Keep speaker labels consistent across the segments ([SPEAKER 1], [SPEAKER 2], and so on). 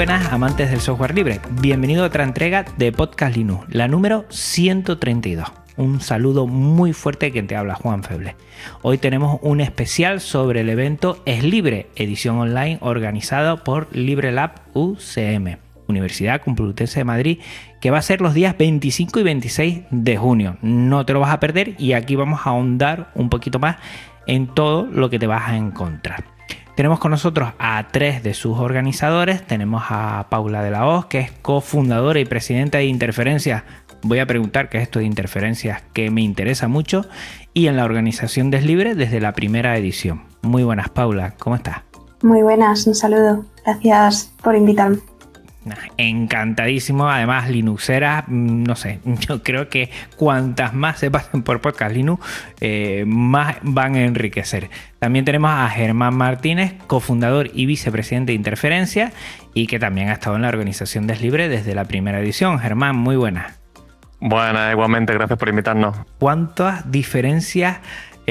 [SPEAKER 1] Buenas amantes del software libre. Bienvenido a otra entrega de Podcast Linux, la número 132. Un saludo muy fuerte que te habla Juan Feble. Hoy tenemos un especial sobre el evento Es Libre, edición online organizado por LibreLab UCM, Universidad Complutense de Madrid, que va a ser los días 25 y 26 de junio. No te lo vas a perder y aquí vamos a ahondar un poquito más en todo lo que te vas a encontrar. Tenemos con nosotros a tres de sus organizadores. Tenemos a Paula de la Hoz, que es cofundadora y presidenta de Interferencias. Voy a preguntar qué es esto de Interferencias, que me interesa mucho. Y en la organización Deslibre desde la primera edición. Muy buenas, Paula. ¿Cómo estás?
[SPEAKER 2] Muy buenas, un saludo. Gracias por invitarme.
[SPEAKER 1] Encantadísimo, además Linuxera, mm, no sé, yo creo que cuantas más se pasen por Podcast Linux, eh, más van a enriquecer. También tenemos a Germán Martínez, cofundador y vicepresidente de Interferencia, y que también ha estado en la organización Deslibre desde la primera edición. Germán, muy buenas.
[SPEAKER 3] Buenas, igualmente, gracias por invitarnos.
[SPEAKER 1] ¿Cuántas diferencias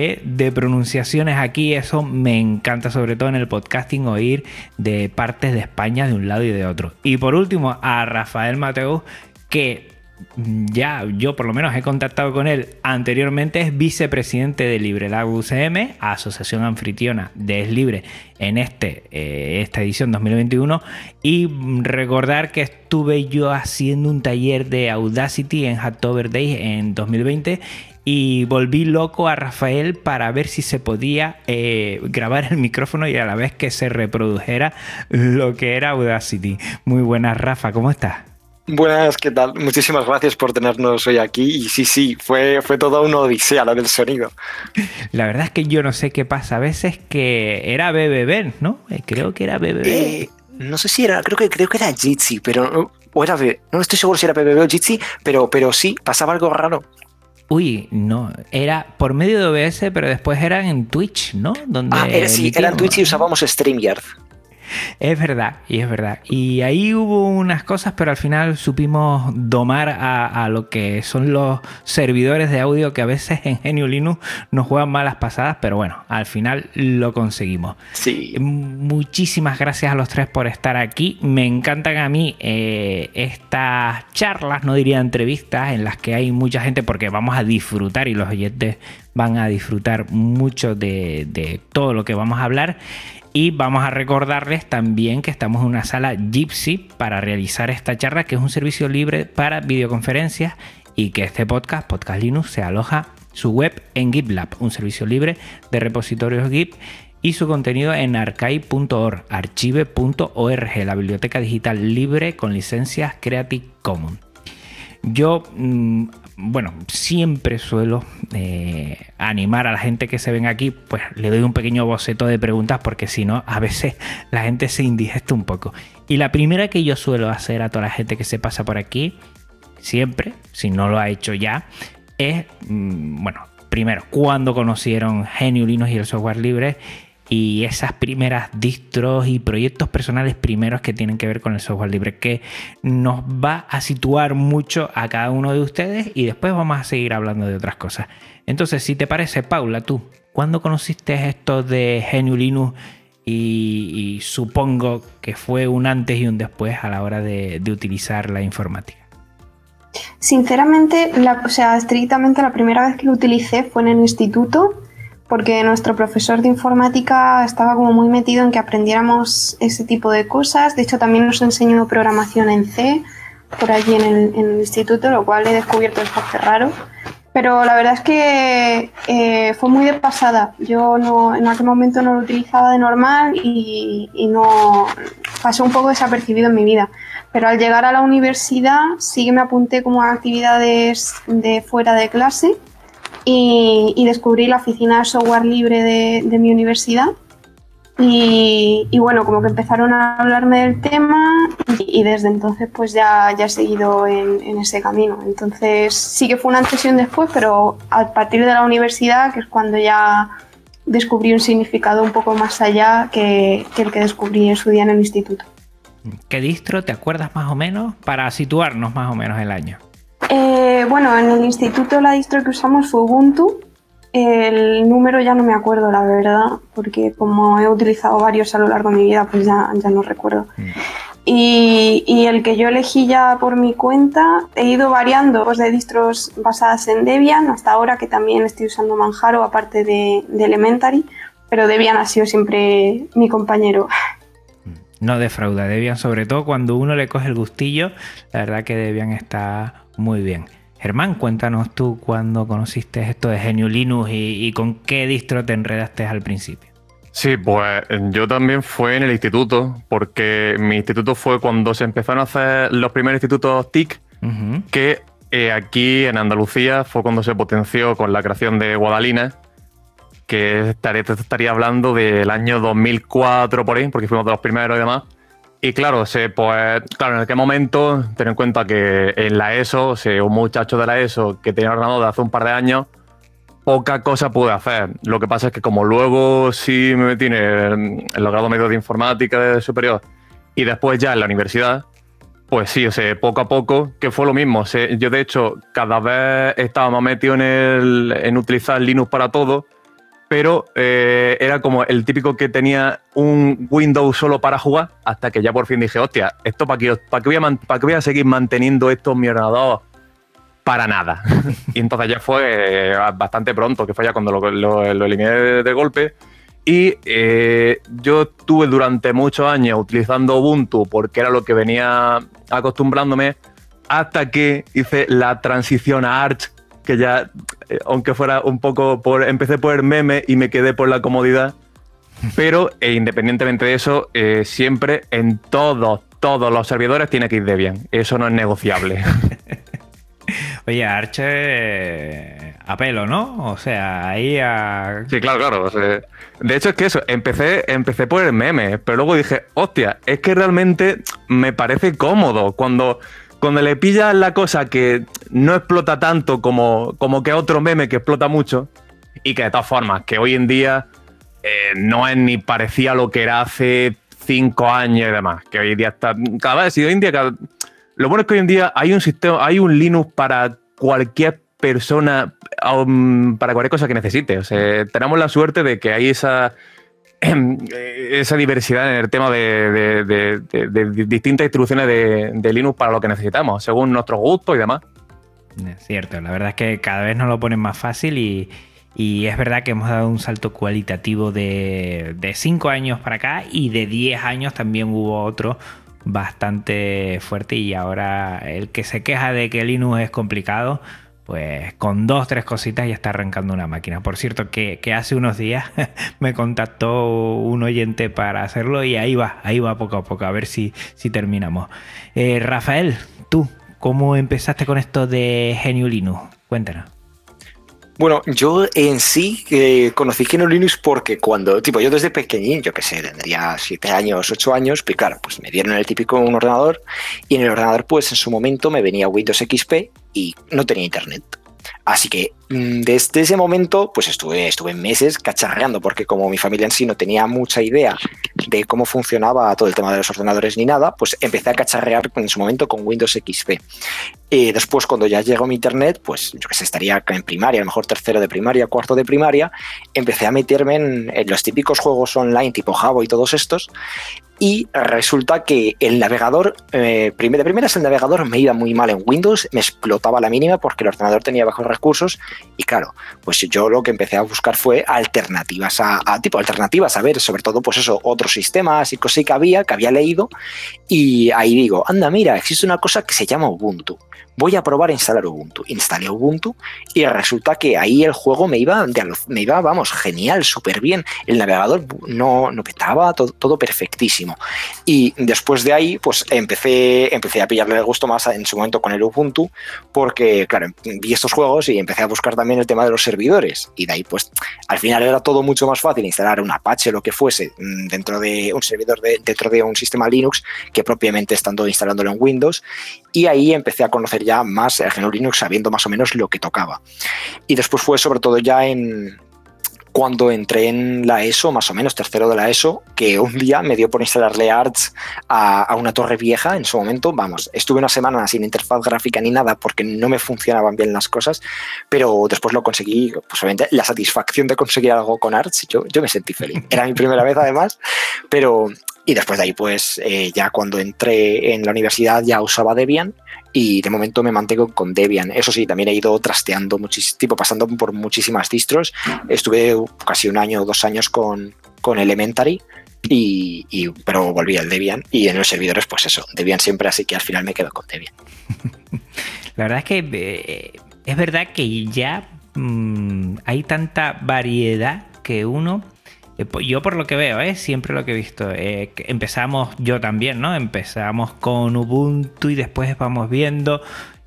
[SPEAKER 1] eh, de pronunciaciones aquí. Eso me encanta, sobre todo en el podcasting, oír de partes de España de un lado y de otro. Y por último, a Rafael Mateus, que ya yo por lo menos he contactado con él anteriormente, es vicepresidente de LibreLab UCM, asociación anfitriona de Es Libre en este, eh, esta edición 2021. Y recordar que estuve yo haciendo un taller de Audacity en Hacktober Days en 2020 y volví loco a Rafael para ver si se podía eh, grabar el micrófono y a la vez que se reprodujera lo que era Audacity. Muy buenas, Rafa, ¿cómo estás?
[SPEAKER 4] Buenas, ¿qué tal? Muchísimas gracias por tenernos hoy aquí. Y sí, sí, fue, fue toda una odisea la del sonido.
[SPEAKER 1] La verdad es que yo no sé qué pasa. A veces que era BBB, ¿no? Eh, creo que era BBB.
[SPEAKER 4] Eh, no sé si era, creo que, creo que era Jitsi, pero. O era No estoy seguro si era BBB o Jitsi, pero, pero sí, pasaba algo raro.
[SPEAKER 1] Uy, no, era por medio de OBS, pero después eran en Twitch, ¿no?
[SPEAKER 4] Donde ah, era, sí, era en Twitch y usábamos StreamYard.
[SPEAKER 1] Es verdad, y es verdad. Y ahí hubo unas cosas, pero al final supimos domar a, lo que son los servidores de audio que a veces en Genio Linux nos juegan malas pasadas, pero bueno, al final lo conseguimos.
[SPEAKER 4] Sí.
[SPEAKER 1] Muchísimas gracias a los tres por estar aquí. Me encantan a mí eh, estas charlas, no diría entrevistas, en las que hay mucha gente porque vamos a disfrutar y los oyentes van a disfrutar mucho de, de todo lo que vamos a hablar. Y vamos a recordarles también que estamos en una sala Gypsy para realizar esta charla, que es un servicio libre para videoconferencias y que este podcast, Podcast Linux, se aloja su web en GitLab, un servicio libre de repositorios Git y su contenido en archive.org, archive.org, la biblioteca digital libre con licencias Creative Commons. Yo mm, bueno, siempre suelo eh, animar a la gente que se ven aquí, pues le doy un pequeño boceto de preguntas porque si no, a veces la gente se indigesta un poco. Y la primera que yo suelo hacer a toda la gente que se pasa por aquí, siempre, si no lo ha hecho ya, es, mm, bueno, primero, cuando conocieron Genio Linux y el software libre y esas primeras distros y proyectos personales primeros que tienen que ver con el software libre, que nos va a situar mucho a cada uno de ustedes y después vamos a seguir hablando de otras cosas. Entonces, si te parece, Paula, tú, ¿cuándo conociste esto de GNU Linux? Y, supongo que fue un antes y un después a la hora de, utilizar la informática.
[SPEAKER 2] Sinceramente, o sea, estrictamente la primera vez que lo utilicé fue en el instituto porque nuestro profesor de informática estaba como muy metido en que aprendiéramos ese tipo de cosas. De hecho, también nos enseñó programación en C por allí en el, instituto, lo cual he descubierto bastante raro. Pero la verdad es que eh, fue muy de pasada. Yo no, en aquel momento no lo utilizaba de normal y, y no pasó un poco desapercibido en mi vida. Pero al llegar a la universidad sí que me apunté como a actividades de fuera de clase y, y descubrí la oficina de software libre de, de mi universidad. Y, y, bueno, como que empezaron a hablarme del tema y, y desde entonces pues ya, ya he seguido en, en, ese camino. Entonces sí que fue una sesión después, pero a partir de la universidad, que es cuando ya descubrí un significado un poco más allá que, que el que descubrí en su día en el instituto.
[SPEAKER 1] ¿Qué distro te acuerdas más o menos para situarnos más o menos el año?
[SPEAKER 2] Eh, bueno, en el instituto la distro que usamos fue Ubuntu. El número ya no me acuerdo, la verdad, porque como he utilizado varios a lo largo de mi vida, pues ya, ya no recuerdo. Mm. Y, y, el que yo elegí ya por mi cuenta, he ido variando pues, de distros basadas en Debian, hasta ahora que también estoy usando Manjaro, aparte de, de Elementary, pero Debian ha sido siempre mi compañero.
[SPEAKER 1] No defrauda Debian, sobre todo cuando uno le coge el gustillo, la verdad que Debian está muy bien. Germán, cuéntanos tú cuándo conociste esto de Genio Linux y, y, con qué distro te enredaste al principio.
[SPEAKER 3] Sí, pues yo también fue en el instituto, porque mi instituto fue cuando se empezaron a hacer los primeros institutos TIC, uh -huh. que eh, aquí en Andalucía fue cuando se potenció con la creación de Guadalina, que estaría, estaría hablando del año 2004 por ahí, porque fuimos de los primeros y demás. Y claro, se, pues, claro, en aquel momento, ten en cuenta que en la ESO, sea, un muchacho de la ESO que tenía ordenador de hace un par de años, poca cosa pude hacer. Lo que pasa es que como luego sí me metí en, los grados medios de informática de superior y después ya en la universidad, pues sí, o sea, poco a poco, que fue lo mismo. Yo de hecho cada vez estaba más metido en, el, en utilizar Linux para todo, pero eh, era como el típico que tenía un Windows solo para jugar, hasta que ya por fin dije, hostia, ¿esto para qué, voy, a, seguir manteniendo esto mi ordenador? Para nada. y entonces ya fue eh, bastante pronto, que fue ya cuando lo, eliminé de, de, golpe. Y eh, yo estuve durante muchos años utilizando Ubuntu porque era lo que venía acostumbrándome, hasta que hice la transición a Arch, que ya, eh, aunque fuera un poco por. Empecé por el meme y me quedé por la comodidad. Pero eh, independientemente de eso, eh, siempre en todos, todos los servidores tiene que ir Debian. Eso no es negociable.
[SPEAKER 1] Oye, Arche a pelo, ¿no? O sea, ahí a.
[SPEAKER 3] Sí, claro, claro. O sea, de hecho, es que eso, empecé, empecé por el meme, pero luego dije, hostia, es que realmente me parece cómodo cuando cuando le pillas la cosa que no explota tanto como, como que otro meme que explota mucho, y que de todas formas, que hoy en día eh, no es ni parecía lo que era hace cinco años y demás, que hoy en día está. Cada vez, si hoy en día. Cada, lo bueno es que hoy en día hay un sistema, hay un Linux para cualquier persona, um, para cualquier cosa que necesite. O sea, tenemos la suerte de que hay esa esa diversidad en el tema de, distintas distribuciones de, Linux para lo que necesitamos, según nuestros gustos y demás.
[SPEAKER 1] Es cierto, la verdad es que cada vez nos lo ponen más fácil y, y es verdad que hemos dado un salto cualitativo de 5 años para acá y de 10 años también hubo otro bastante fuerte y ahora el que se queja de que Linux es complicado, pues con dos, tres cositas ya está arrancando una máquina. Por cierto, que, hace unos días me contactó un oyente para hacerlo y ahí va, ahí va poco a poco, a ver si, si terminamos. Eh, Rafael, tú, ¿cómo empezaste con esto de Genio Linux? Cuéntanos.
[SPEAKER 4] Bueno, yo en sí eh, conocí GNU Linux porque cuando, tipo, yo desde pequeñín, yo qué sé, tendría 7 años, 8 años, pues claro, pues me dieron el típico un ordenador y en el ordenador pues en su momento me venía Windows XP y no tenía internet. Así que desde ese momento, pues estuve, estuve meses cacharreando, porque como mi familia en sí no tenía mucha idea de cómo funcionaba todo el tema de los ordenadores ni nada, pues empecé a cacharrear en su momento con Windows XP. Y después, cuando ya llegó mi internet, pues yo que sé, estaría en primaria, a lo mejor tercero de primaria, cuarto de primaria, empecé a meterme en los típicos juegos online tipo Java y todos estos, y resulta que el navegador, eh, de primeras el navegador me iba muy mal en Windows, me explotaba la mínima porque el ordenador tenía bajos recursos y claro, pues yo lo que empecé a buscar fue alternativas a, a tipo alternativas, a ver, sobre todo pues eso, otros sistemas y cosas que había, que había leído y ahí digo, anda, mira, existe una cosa que se llama Ubuntu voy a probar a instalar Ubuntu. Instalé Ubuntu y resulta que ahí el juego me iba, me iba vamos, genial, súper bien. El navegador no, no petaba, todo, todo, perfectísimo. Y después de ahí, pues empecé, empecé a pillarle el gusto más en su momento con el Ubuntu, porque, claro, vi estos juegos y empecé a buscar también el tema de los servidores. Y de ahí, pues, al final era todo mucho más fácil instalar un Apache, lo que fuese, mm, dentro de un servidor, de, dentro de un sistema Linux, que propiamente estando instalándolo en Windows. Y ahí empecé a conocer ya más el GNU Linux, sabiendo más o menos lo que tocaba. Y después fue sobre todo ya en, cuando entré en la ESO, más o menos tercero de la ESO, que un día me dio por instalarle Arts a, una torre vieja en su momento. Vamos, estuve una semana sin interfaz gráfica ni nada porque no me funcionaban bien las cosas, pero después lo conseguí, pues obviamente la satisfacción de conseguir algo con Arts, yo, yo me sentí feliz. Era mi primera vez además, pero y después de ahí, pues eh, ya cuando entré en la universidad ya usaba Debian y de momento me mantengo con Debian. Eso sí, también he ido trasteando tipo pasando por muchísimas distros. Estuve casi un año o dos años con, con Elementary, y, pero volví al Debian y en los servidores, pues eso, Debian siempre, así que al final me quedo con Debian.
[SPEAKER 1] La verdad es que eh, es verdad que ya mm, hay tanta variedad que uno yo por lo que veo, ¿eh? siempre lo que he visto, eh, empezamos yo también, ¿no? Empezamos con Ubuntu y después vamos viendo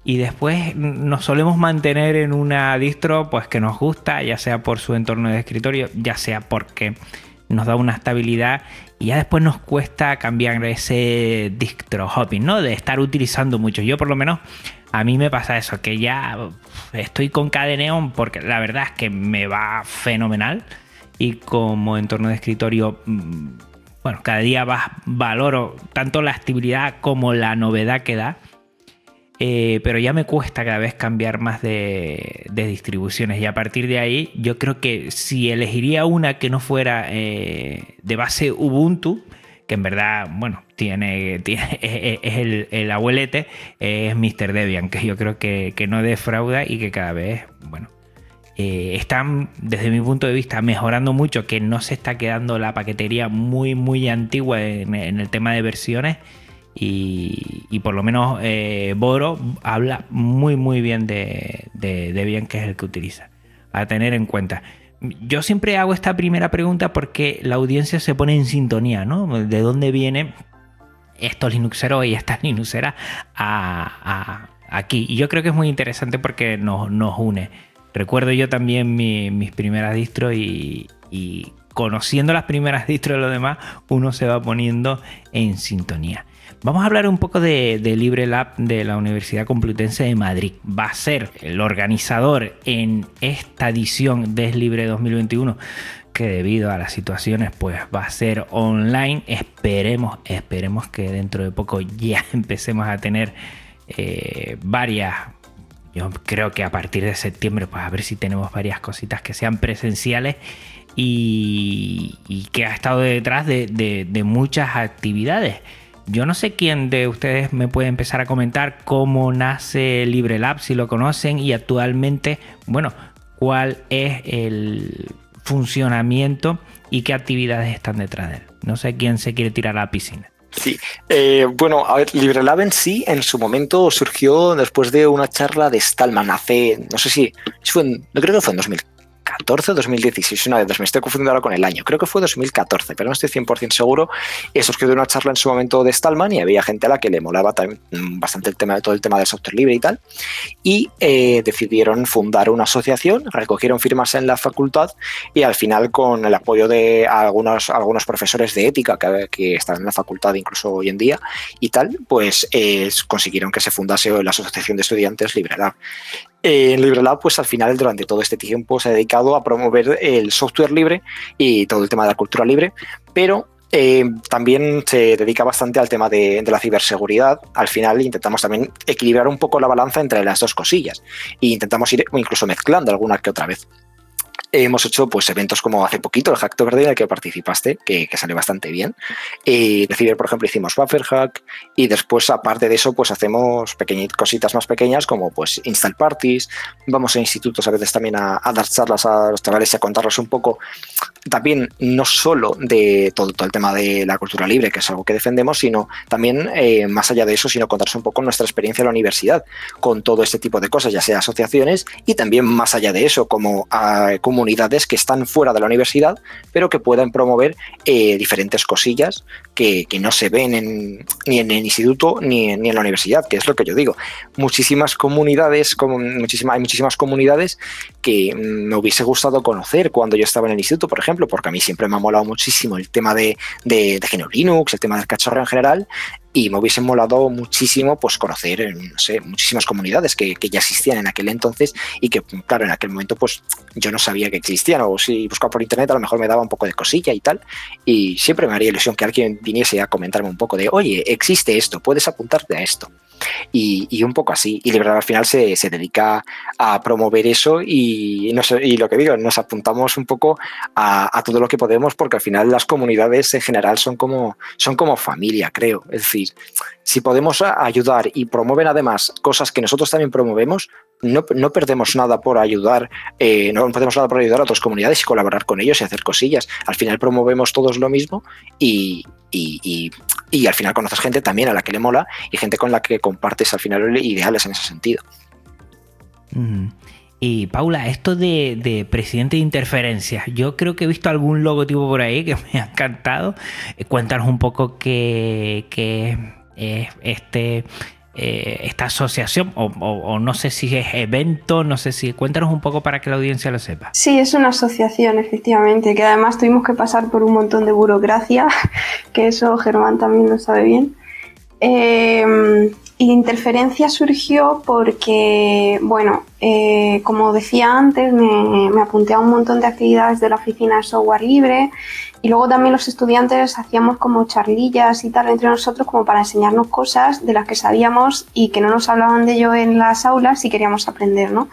[SPEAKER 1] y después nos solemos mantener en una distro pues que nos gusta, ya sea por su entorno de escritorio, ya sea porque nos da una estabilidad y ya después nos cuesta cambiar ese distro hopping, ¿no? De estar utilizando mucho. Yo por lo menos a mí me pasa eso, que ya estoy con Cadeneon porque la verdad es que me va fenomenal y como entorno de escritorio, mm, bueno, cada día valoro tanto la estabilidad como la novedad que da. Eh, pero ya me cuesta cada vez cambiar más de, distribuciones y a partir de ahí yo creo que si elegiría una que no fuera eh, de base Ubuntu, que en verdad, bueno, tiene, es, el, el, abuelete, es Mr. Debian, que yo creo que, que no defrauda y que cada vez, bueno, eh, están, desde mi punto de vista, mejorando mucho, que no se está quedando la paquetería muy, muy antigua en, el tema de versiones. Y, por lo menos eh, Boro habla muy, muy bien de, Debian, que es el que utiliza. A tener en cuenta. Yo siempre hago esta primera pregunta porque la audiencia se pone en sintonía, ¿no? ¿De dónde vienen estos Linuxeros y estas Linuxeras aquí? Y yo creo que es muy interesante porque nos, nos une. Recuerdo yo también mis primeras distros y, conociendo las primeras distros de los demás, uno se va poniendo en sintonía. Vamos a hablar un poco de, de LibreLab de la Universidad Complutense de Madrid. Va a ser el organizador en esta edición de Libre 2021 que debido a las situaciones pues va a ser online. Esperemos, esperemos que dentro de poco ya empecemos a tener eh, varias yo creo que a partir de septiembre, pues a ver si tenemos varias cositas que sean presenciales y, que ha estado detrás de, muchas actividades. Yo no sé quién de ustedes me puede empezar a comentar cómo nace LibreLab, si lo conocen, y actualmente, bueno, cuál es el funcionamiento y qué actividades están detrás de él. No sé quién se quiere tirar a la piscina.
[SPEAKER 4] Sí, eh, bueno, a ver, LibreLab en sí, en su momento surgió después de una charla de Stallman hace, no sé si, fue no creo que fue en 2000, 2014 o 2016, una de dos, me estoy confundiendo ahora con el año, creo que fue 2014, pero no estoy 100% seguro. Eso es que de una charla en su momento de Stallman y había gente a la que le molaba también mm, bastante el tema todo el tema del software libre y tal, y eh, decidieron fundar una asociación, recogieron firmas en la facultad y al final con el apoyo de algunos, algunos profesores de ética que, que están en la facultad incluso hoy en día y tal, pues eh, consiguieron que se fundase la Asociación de Estudiantes LibreLab. En LibreLab, pues al final, durante todo este tiempo, se ha dedicado a promover el software libre y todo el tema de la cultura libre, pero eh, también se dedica bastante al tema de, la ciberseguridad. Al final intentamos también equilibrar un poco la balanza entre las dos cosillas e intentamos ir incluso mezclando alguna que otra vez hemos hecho pues eventos como hace poquito el Hacktober en el que participaste, que, que salió bastante bien. Y de por ejemplo, hicimos Bufferhack y después, aparte de eso, pues hacemos pequeñitas cositas más pequeñas como pues install parties, vamos a institutos a veces también a, dar charlas a los chavales y a contarles un poco también no solo de todo, el tema de la cultura libre, que es algo que defendemos, sino también eh, más allá de eso, sino contarles un poco nuestra experiencia en la universidad con todo este tipo de cosas, ya sea asociaciones y también más allá de eso, como, uh, como comunidades que están fuera de la universidad, pero que pueden promover eh, diferentes cosillas que, no se ven ni en el instituto ni en, la universidad, que es lo que yo digo. Muchísimas comunidades, como, hay muchísimas comunidades que me hubiese gustado conocer cuando yo estaba en el instituto, por ejemplo, porque a mí siempre me ha molado muchísimo el tema de, de, de Linux, el tema del cachorro en general, y me hubiese molado muchísimo pues conocer eh, no sé, muchísimas comunidades que, ya existían en aquel entonces y que claro en aquel momento pues yo no sabía que existían o si buscaba por internet a lo mejor me daba un poco de cosilla y tal. Y siempre me haría ilusión que alguien viniese a comentarme un poco de oye existe esto puedes apuntarte a esto y, un poco así. Y Liberal al final se, dedica a promover eso y, y lo que digo, nos apuntamos un poco a, todo lo que podemos porque al final las comunidades en general son como, son como familia, creo. Es decir, si podemos ayudar y promueven además cosas que nosotros también promovemos, no, perdemos nada por ayudar, eh, no perdemos nada por ayudar a otras comunidades y colaborar con ellos y hacer cosillas. Al final promovemos todos lo mismo y, y, al final conoces gente también a la que le mola y gente con la que compartes al final ideales en ese sentido.
[SPEAKER 1] Y Paula, esto de, presidente de interferencias, yo creo que he visto algún logotipo por ahí que me ha encantado. Eh, cuéntanos un poco qué, es este eh, esta asociación o, no sé si es evento, no sé si cuéntanos un poco para que la audiencia lo sepa.
[SPEAKER 2] Sí, es una asociación efectivamente, que además tuvimos que pasar por un montón de burocracia, que eso Germán también lo sabe bien. Eh, y interferencia surgió porque, bueno, eh, como decía antes, me, me, apunté a un montón de actividades de la oficina de software libre y luego también los estudiantes hacíamos como charlillas y tal entre nosotros como para enseñarnos cosas de las que sabíamos y que no nos hablaban de ello en las aulas y queríamos aprender, ¿no?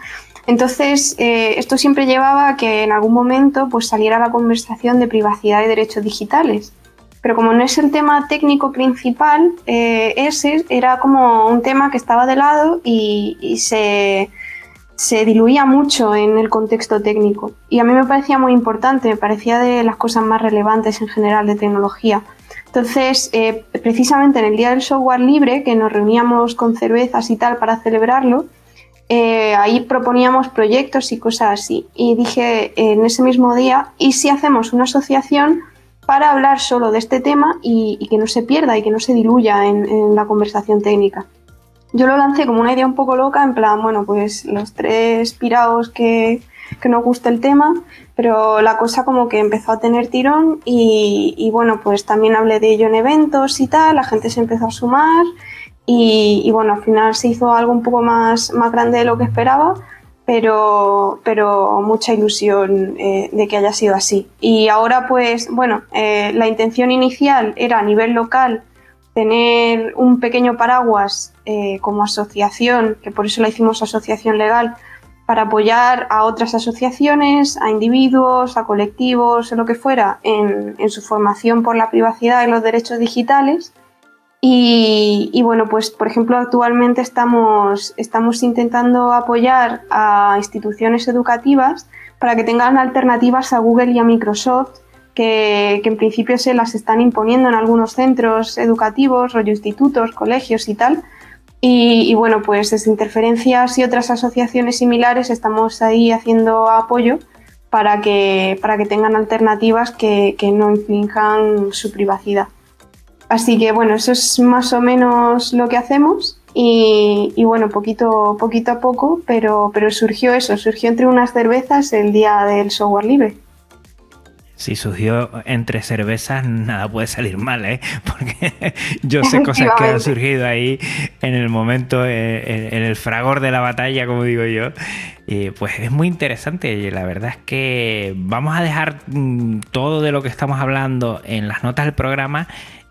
[SPEAKER 2] Entonces, eh, esto siempre llevaba a que en algún momento pues, saliera la conversación de privacidad y derechos digitales. Pero como no es el tema técnico principal, eh, ese era como un tema que estaba de lado y se, se diluía mucho en el contexto técnico y a mí me parecía muy importante, me parecía de las cosas más relevantes en general de tecnología. Entonces, eh, precisamente en el Día del Software Libre, que nos reuníamos con cervezas y tal para celebrarlo, eh, ahí proponíamos proyectos y cosas así. Y dije en ese mismo día, ¿y si hacemos una asociación para hablar solo de este tema y, que no se pierda y que no se diluya en la conversación técnica? Yo lo lancé como una idea un poco loca, en plan, bueno, pues los tres pirados que, que nos gusta el tema, pero la cosa como que empezó a tener tirón y, y, bueno, pues también hablé de ello en eventos y tal, la gente se empezó a sumar y, y bueno, al final se hizo algo un poco más, más grande de lo que esperaba, pero, pero mucha ilusión eh, de que haya sido así. Y ahora pues, bueno, eh, la intención inicial era a nivel local tener un pequeño paraguas eh, como asociación, que por eso la hicimos asociación legal, para apoyar a otras asociaciones, a individuos, a colectivos, o lo que fuera, en, su formación por la privacidad y los derechos digitales. Y, bueno, pues por ejemplo, actualmente estamos, estamos intentando apoyar a instituciones educativas para que tengan alternativas a Google y a Microsoft que, en principio se las están imponiendo en algunos centros educativos, rollo institutos, colegios y tal. Y, bueno, pues desde Interferencias y otras asociaciones similares estamos ahí haciendo apoyo para que, para que tengan alternativas que, no infrinjan su privacidad. Así que bueno, eso es más o menos lo que hacemos y, y, bueno, poquito, poquito a poco, pero, pero surgió eso, surgió entre unas cervezas el día del software libre
[SPEAKER 1] si surgió entre cervezas, nada puede salir mal, ¿eh? Porque yo sé cosas que han surgido ahí en el momento, eh, en, el fragor de la batalla, como digo yo. Y pues es muy interesante. Y la verdad es que vamos a dejar mm, todo de lo que estamos hablando en las notas del programa.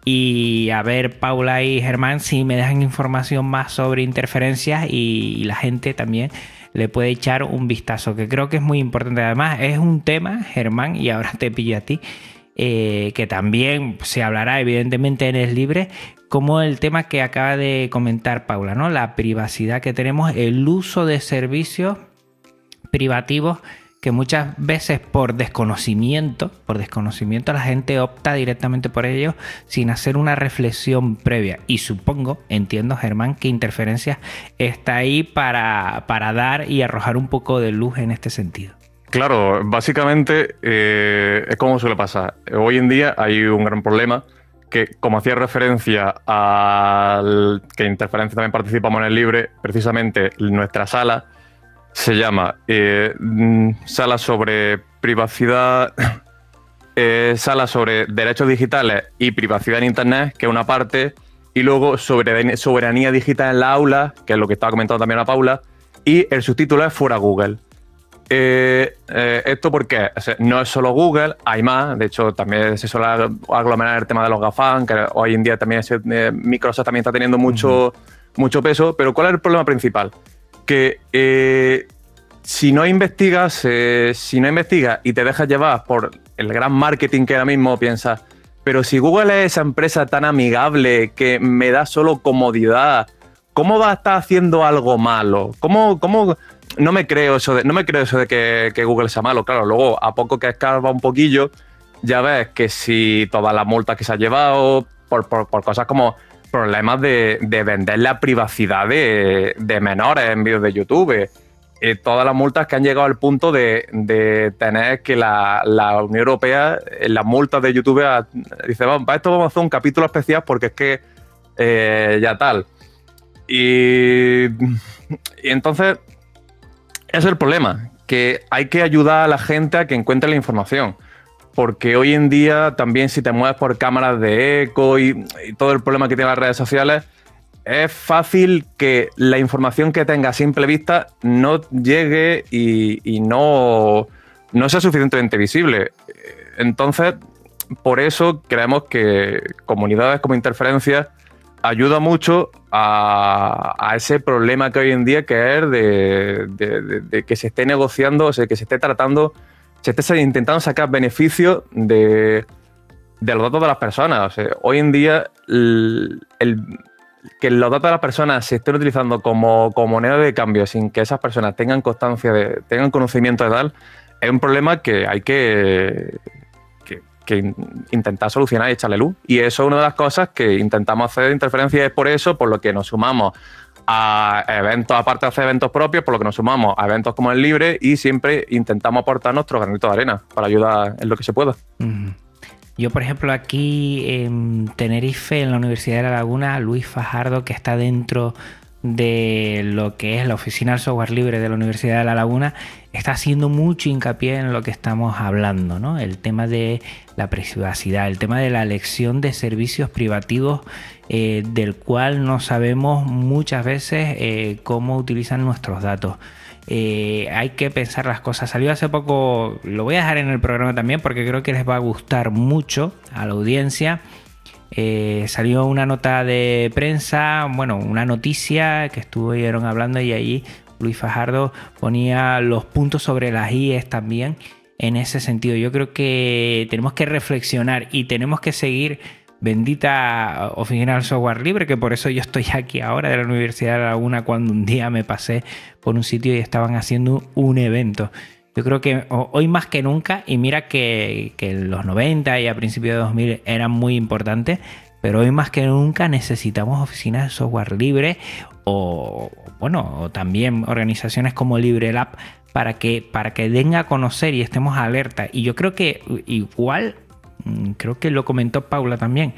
[SPEAKER 1] Y a ver, Paula y Germán, si me dejan información más sobre interferencias y la gente también le puede echar un vistazo, que creo que es muy importante. Además, es un tema, Germán, y ahora te pillo a ti, eh, que también se hablará evidentemente en el libre, como el tema que acaba de comentar Paula, ¿no? La privacidad que tenemos, el uso de servicios privativos que muchas veces por desconocimiento, por desconocimiento la gente opta directamente por ellos sin hacer una reflexión previa. Y supongo, entiendo Germán, que interferencias está ahí para, para dar y arrojar un poco de luz en este sentido.
[SPEAKER 3] Claro, básicamente eh, es como suele pasar. Hoy en día hay un gran problema que, como hacía referencia al que Interferencia también participamos en el libre, precisamente nuestra sala se llama eh, mm, Sala sobre Privacidad, eh, Sala sobre Derechos Digitales y Privacidad en Internet, que es una parte, y luego sobre Soberanía Digital en la aula, que es lo que estaba comentando también a Paula, y el subtítulo es Fuera Google. Eh, eh, esto porque no es solo Google, hay más. De hecho, también se suele aglomerar el tema de los GAFAM, que hoy en día también eh, Microsoft también está teniendo mucho, mucho peso. Pero ¿cuál es el problema principal? Que si no investigas, si no investigas y te dejas llevar por el gran marketing que ahora mismo piensas, pero si Google es esa empresa tan amigable que me da solo comodidad, ¿cómo va a estar haciendo algo malo? ¿Cómo, cómo no me creo eso de, no me creo eso de que, Google sea malo. Claro, luego a poco que escarba un poquillo, ya ves que si todas las multas que se ha llevado por, cosas como problemas de, vender la privacidad de, menores en vídeos de YouTube. Eh, todas las multas que han llegado al punto de, tener que la, Unión Europea, en las multas de YouTube, dice, vamos, para esto vamos a hacer un capítulo especial porque es que eh, ya tal. y entonces es el problema, que hay que ayudar a la gente a que encuentre la información. Porque hoy en día también si te mueves por cámaras de eco y, todo el problema que tienen las redes sociales, es fácil que la información que tenga a simple vista no llegue y, no, no sea suficientemente visible. Entonces, por eso creemos que comunidades como Interferencia ayuda mucho a, ese problema que hoy en día que es de, que se esté negociando, o sea, que se esté tratando, se esté intentando sacar beneficio de, los datos de las personas. hoy en día que los datos de las personas se estén utilizando como, como moneda de cambio sin que esas personas tengan constancia, de, tengan conocimiento de tal, es un problema que hay que, que intentar solucionar y echarle luz. Y eso es una de las cosas que intentamos hacer de interferencia es por eso, por lo que nos sumamos a eventos, aparte de hacer eventos propios, por lo que nos sumamos a eventos como el Libre y siempre intentamos aportar nuestro granito de arena para ayudar en lo que se pueda.
[SPEAKER 1] Yo, por ejemplo, aquí en Tenerife, en la Universidad de La Laguna, Luis Fajardo, que está dentro de lo que es la oficina del software libre de la Universidad de La Laguna está haciendo mucho hincapié en lo que estamos hablando, ¿no? El tema de la privacidad, el tema de la elección de servicios privativos eh, del cual no sabemos muchas veces eh, cómo utilizan nuestros datos. Eh, hay que pensar las cosas. Salió hace poco, lo voy a dejar en el programa también porque creo que les va a gustar mucho a la audiencia eh, salió una nota de prensa, bueno, una noticia que estuvieron hablando y ahí Luis Fajardo ponía los puntos sobre las IES también en ese sentido. Yo creo que tenemos que reflexionar y tenemos que seguir bendita oficina software libre, que por eso yo estoy aquí ahora de la Universidad de Laguna cuando un día me pasé por un sitio y estaban haciendo un evento. Yo creo que hoy más que nunca, y mira que, los 90 y a principios de 2000 eran muy importantes, pero hoy más que nunca necesitamos oficinas de software libre o, bueno, también organizaciones como LibreLab para que, para que den a conocer y estemos alerta. Y yo creo que igual, mm, creo que lo comentó Paula también,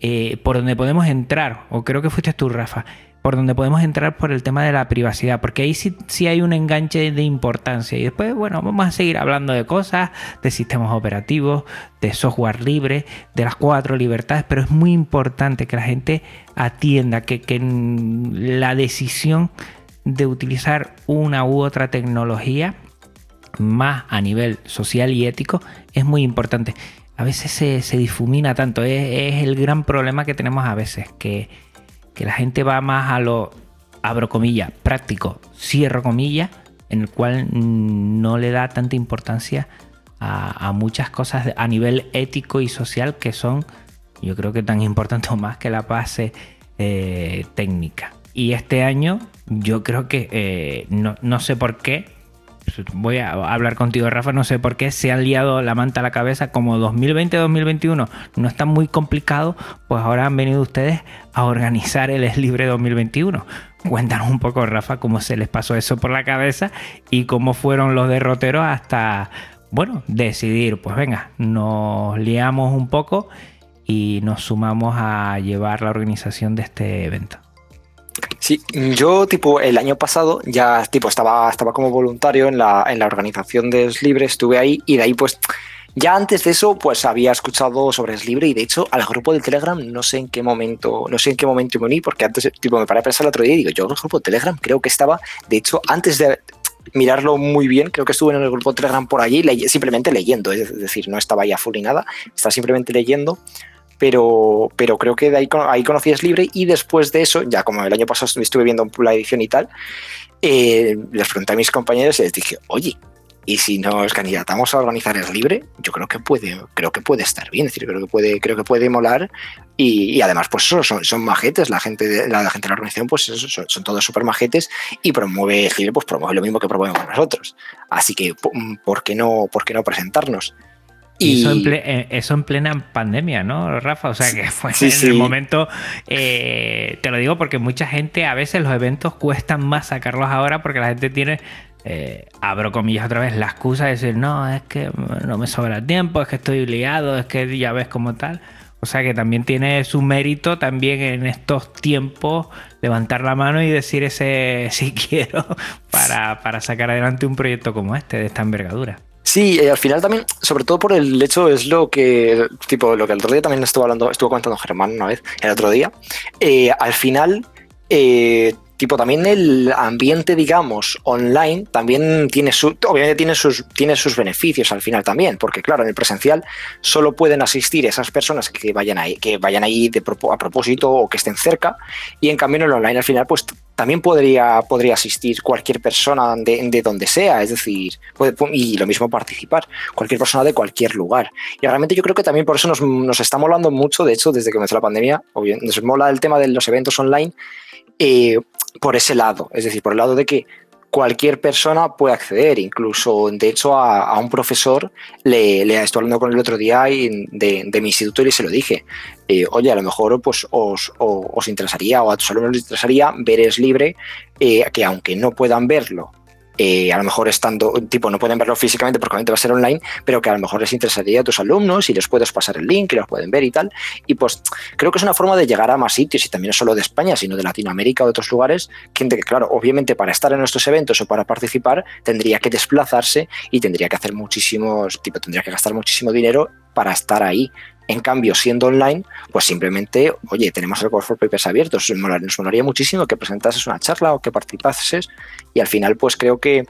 [SPEAKER 1] eh, por donde podemos entrar, o creo que fuiste tú, Rafa, por donde podemos entrar por el tema de la privacidad, porque ahí sí, sí, hay un enganche de importancia. Y después, bueno, vamos a seguir hablando de cosas, de sistemas operativos, de software libre, de las cuatro libertades, pero es muy importante que la gente atienda que, que la decisión de utilizar una u otra tecnología más a nivel social y ético es muy importante. A veces se, difumina tanto, es el gran problema que tenemos a veces, que que la gente va más a lo, abro comillas, práctico, cierro comillas, en el cual no le da tanta importancia a, muchas cosas a nivel ético y social que son, yo creo que tan importantes o más que la base eh, técnica. Y este año yo creo que, eh, no, no sé por qué, voy a hablar contigo, Rafa, no sé por qué se han liado la manta a la cabeza, como 2020-2021 no está muy complicado, pues ahora han venido ustedes a organizar el Es Libre 2021. Cuéntanos un poco, Rafa, cómo se les pasó eso por la cabeza y cómo fueron los derroteros hasta, bueno, decidir, pues venga, nos liamos un poco y nos sumamos a llevar la organización de este evento.
[SPEAKER 4] Sí, yo tipo el año pasado ya tipo estaba, estaba como voluntario en la, en la organización de Libre, estuve ahí y de ahí pues ya antes de eso pues había escuchado sobre Libre y de hecho al grupo de Telegram no sé en qué momento, no sé en qué momento me uní porque antes tipo me paré a pensar el otro día y digo, yo el grupo de Telegram creo que estaba, de hecho antes de mirarlo muy bien, creo que estuve en el grupo de Telegram por allí simplemente leyendo, es decir, no estaba ya full ni nada, estaba simplemente leyendo pero, pero creo que de ahí, ahí conocí Libre y después de eso, ya como el año pasado estuve viendo la edición y tal, eh, les pregunté a mis compañeros y les dije, oye, y si nos candidatamos a organizar Es Libre, yo creo que puede, creo que puede estar bien, es decir, creo que puede, creo que puede molar y, además pues son, son, majetes, la gente, de, la, gente de la organización pues son, todos súper majetes y promueve Es Libre, pues promueve lo mismo que promovemos nosotros. Así que, ¿por qué no, por qué no presentarnos?
[SPEAKER 1] Y, eh, eso, en plena pandemia, ¿no, Rafa? O sea, que fue en el momento, eh, te lo digo porque mucha gente, a veces los eventos cuestan más sacarlos ahora porque la gente tiene, eh, abro comillas otra vez, la excusa de decir, no, es que no me sobra tiempo, es que estoy liado, es que ya ves como tal. O sea que también tiene su mérito también en estos tiempos levantar la mano y decir ese sí quiero para, para sacar adelante un proyecto como este, de esta envergadura.
[SPEAKER 4] Sí, eh, al final también, sobre todo por el hecho, es lo que, tipo, lo que el otro día también estuvo hablando, estuvo contando Germán una vez, el otro día. Eh, al final, eh, tipo también el ambiente, digamos, online también tiene su, obviamente tiene sus, tiene sus beneficios al final también, porque claro, en el presencial solo pueden asistir esas personas que vayan ahí, que vayan ahí a propósito o que estén cerca, y en cambio en el online al final, pues también podría, podría asistir cualquier persona de, donde sea, es decir, y lo mismo participar, cualquier persona de cualquier lugar. Y realmente yo creo que también por eso nos, nos está molando mucho, de hecho, desde que comenzó la pandemia, nos mola el tema de los eventos online, eh, por ese lado, es decir, por el lado de que cualquier persona puede acceder, incluso de hecho a, un profesor le, le estoy hablando con el otro día de, mi instituto y se lo dije, eh, oye, a lo mejor pues, os, os, interesaría o a tus alumnos les interesaría ver es libre, eh, que aunque no puedan verlo eh, a lo mejor estando, tipo, no pueden verlo físicamente porque obviamente va a ser online, pero que a lo mejor les interesaría a tus alumnos y les puedes pasar el link y los pueden ver y tal. Y pues creo que es una forma de llegar a más sitios y también no solo de España, sino de Latinoamérica o de otros lugares. Gente que, claro, obviamente para estar en nuestros eventos o para participar tendría que desplazarse y tendría que hacer muchísimos, tipo, tendría que gastar muchísimo dinero para estar ahí. En cambio, siendo online, pues simplemente, oye, tenemos el Call for Papers abiertos, nos molaría muchísimo que presentases una charla o que participases y al final, pues creo que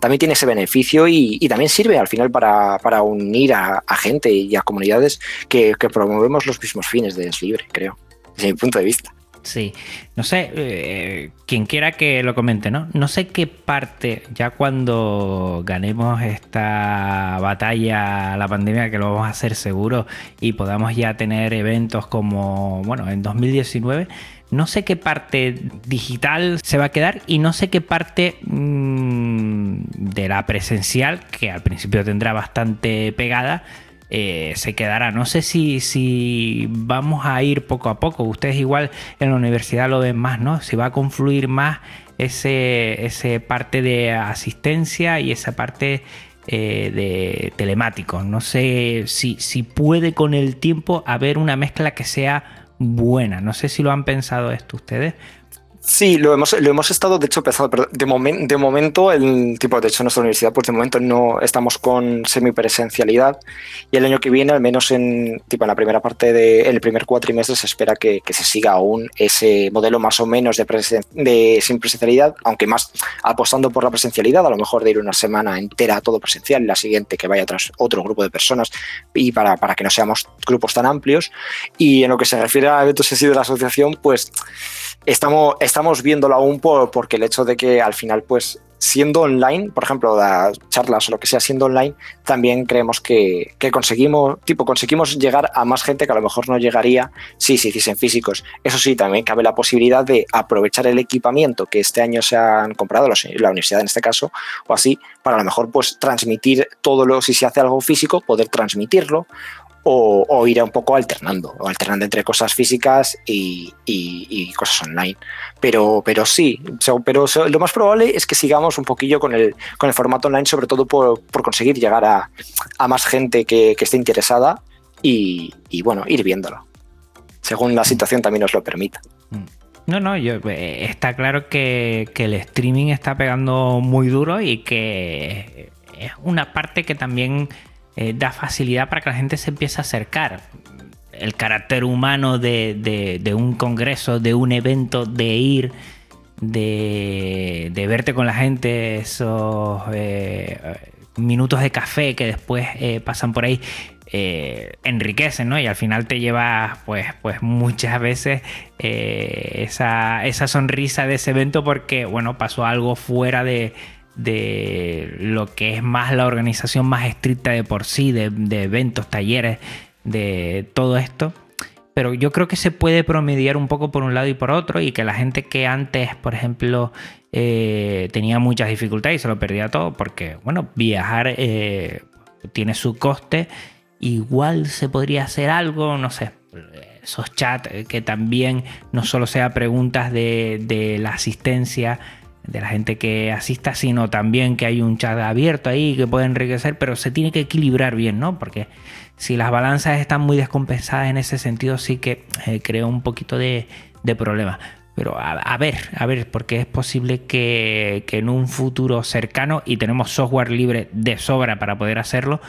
[SPEAKER 4] también tiene ese beneficio y, también sirve al final para, unir a, gente y a comunidades que, que promovemos los mismos fines de Es Libre, creo, desde mi punto de vista.
[SPEAKER 1] Sí, no sé, eh, quien quiera que lo comente, ¿no? No sé qué parte, ya cuando ganemos esta batalla, la pandemia, que lo vamos a hacer seguro y podamos ya tener eventos como, bueno, en 2019, no sé qué parte digital se va a quedar y no sé qué parte mm, de la presencial, que al principio tendrá bastante pegada, eh, se quedará. No sé si, si vamos a ir poco a poco. Ustedes igual en la universidad lo ven más, ¿no? Si va a confluir más ese, ese parte de asistencia y esa parte eh, de telemático. No sé si, si puede con el tiempo haber una mezcla que sea buena. No sé si lo han pensado esto ustedes,
[SPEAKER 4] Sí, lo hemos, lo hemos estado, de hecho, empezado, pero de, de momento, el tipo, de hecho, en nuestra universidad, pues de momento no estamos con semipresencialidad y el año que viene, al menos en, tipo, en la primera parte del primer cuatrimestre, se espera que, se siga aún ese modelo más o menos de, de semipresencialidad, aunque más apostando por la presencialidad, a lo mejor de ir una semana entera todo presencial la siguiente que vaya tras otro grupo de personas y para, para que no seamos grupos tan amplios. Y en lo que se refiere a eventos así de la asociación, pues estamos, estamos viéndolo aún por, porque el hecho de que al final, pues siendo online, por ejemplo, las charlas o lo que sea siendo online, también creemos que, conseguimos, tipo, conseguimos llegar a más gente que a lo mejor no llegaría si se hiciesen físicos. Eso sí, también cabe la posibilidad de aprovechar el equipamiento que este año se han comprado, la universidad en este caso, o así, para a lo mejor pues transmitir todo lo, si se hace algo físico, poder transmitirlo o, ir un poco alternando, o alternando entre cosas físicas y, cosas online. Pero, pero sí, pero lo más probable es que sigamos un poquillo con el, con el formato online, sobre todo por, conseguir llegar a, más gente que, esté interesada y, bueno, ir viéndolo, según la situación también nos lo permita.
[SPEAKER 1] Mm. No, no, yo, eh, está claro que, que el streaming está pegando muy duro y que es una parte que también eh, da facilidad para que la gente se empiece a acercar. El carácter humano de, un congreso, de un evento, de ir, de, verte con la gente, esos eh, minutos de café que después eh, pasan por ahí. enriquecen, ¿no? Y al final te llevas, pues, pues muchas veces esa, esa sonrisa de ese evento porque, bueno, pasó algo fuera de, de lo que es más la organización más estricta de por sí, de, eventos, talleres, de todo esto. Pero yo creo que se puede promediar un poco por un lado y por otro y que la gente que antes, por ejemplo, eh, tenía muchas dificultades y se lo perdía todo porque, bueno, viajar eh, tiene su coste, igual se podría hacer algo, no sé, esos chats que también no solo sea preguntas de, de la asistencia, de la gente que asista, sino también que hay un chat abierto ahí que puede enriquecer, pero se tiene que equilibrar bien, ¿no? Porque si las balanzas están muy descompensadas en ese sentido, sí que eh, crea un poquito de, problema. Pero a, ver, a ver, porque es posible que, en un futuro cercano, y tenemos software libre de sobra para poder hacerlo,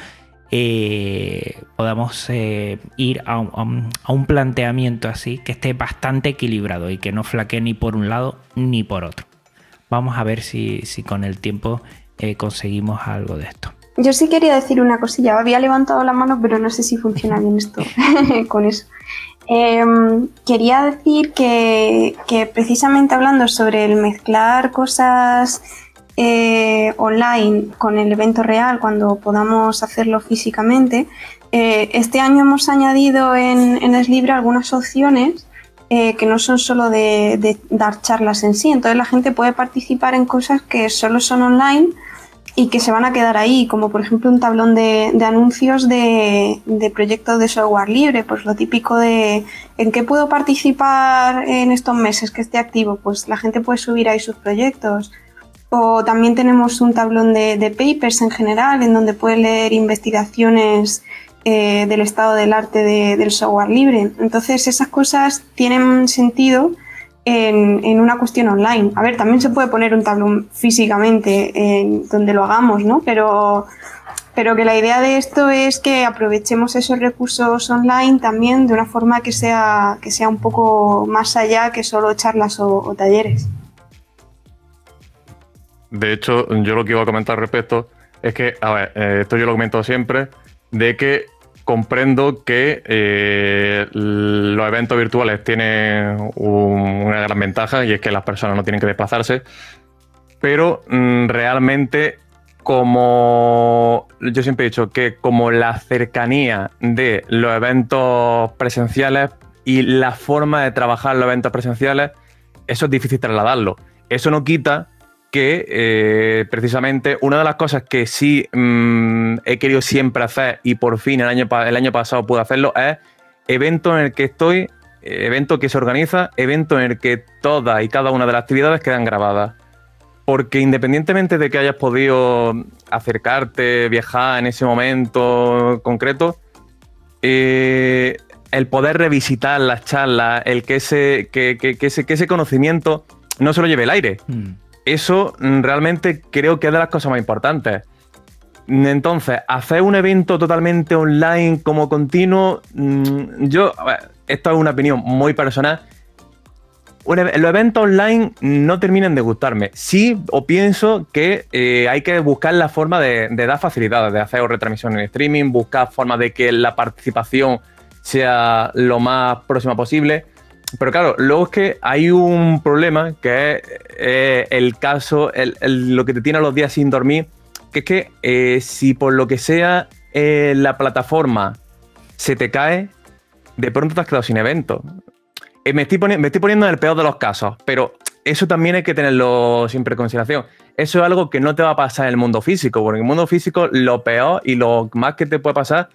[SPEAKER 1] eh, podamos eh, ir a un, planteamiento así que esté bastante equilibrado y que no flaquee ni por un lado ni por otro. Vamos a ver si, con el tiempo eh, conseguimos algo de esto.
[SPEAKER 2] Yo sí quería decir una cosilla. Había levantado la mano, pero no sé si funciona bien esto con eso. Em, quería decir que, precisamente hablando sobre el mezclar cosas eh, online con el evento real cuando podamos hacerlo físicamente, eh, este año hemos añadido en, en Libre algunas opciones eh, que no son solo de, dar charlas en sí. Entonces la gente puede participar en cosas que solo son online y que se van a quedar ahí, como por ejemplo un tablón de, anuncios de, proyectos de software libre, pues lo típico de ¿en qué puedo participar en estos meses que esté activo? Pues la gente puede subir ahí sus proyectos. O también tenemos un tablón de, de papers en general, en donde puede leer investigaciones eh, del estado del arte del software libre. Entonces esas cosas tienen sentido en, una cuestión online. A ver, también se puede poner un tablón físicamente en donde lo hagamos, ¿no? Pero, pero que la idea de esto es que aprovechemos esos recursos online también de una forma que sea, que sea un poco más allá que solo charlas o, talleres.
[SPEAKER 3] De hecho, yo lo que iba a comentar al respecto es que, a ver, eh, esto yo lo comento siempre, de que comprendo que eh, los eventos virtuales tienen una gran ventaja y es que las personas no tienen que desplazarse, pero mm, realmente como yo siempre he dicho que como la cercanía de los eventos presenciales y la forma de trabajar los eventos presenciales, eso es difícil trasladarlo. Eso no quita que eh, precisamente una de las cosas que sí mm, he querido siempre hacer y por fin el año, el año pasado pude hacerlo es evento en el que estoy, evento que se organiza, evento en el que todas y cada una de las actividades quedan grabadas. Porque independientemente de que hayas podido acercarte, viajar en ese momento concreto, eh, el poder revisitar las charlas, el que ese, que, ese, que ese conocimiento no se lo lleve el aire. Mm eso realmente creo que es de las cosas más importantes. Entonces, hacer un evento totalmente online como continuo, mm, yo, esto es una opinión muy personal. los eventos online no terminan de gustarme. Sí, o pienso que eh, hay que buscar la forma de, dar facilidades, de hacer retransmisión en streaming, buscar formas de que la participación sea lo más próxima posible. Pero claro, luego es que hay un problema que es eh, el caso, lo que te tiene a los días sin dormir, que es que eh, si por lo que sea eh, la plataforma se te cae, de pronto te has quedado sin evento. me, estoy me estoy poniendo en el peor de los casos, pero eso también hay que tenerlo siempre en consideración. Eso es algo que no te va a pasar en el mundo físico, porque en el mundo físico lo peor y lo más que te puede pasar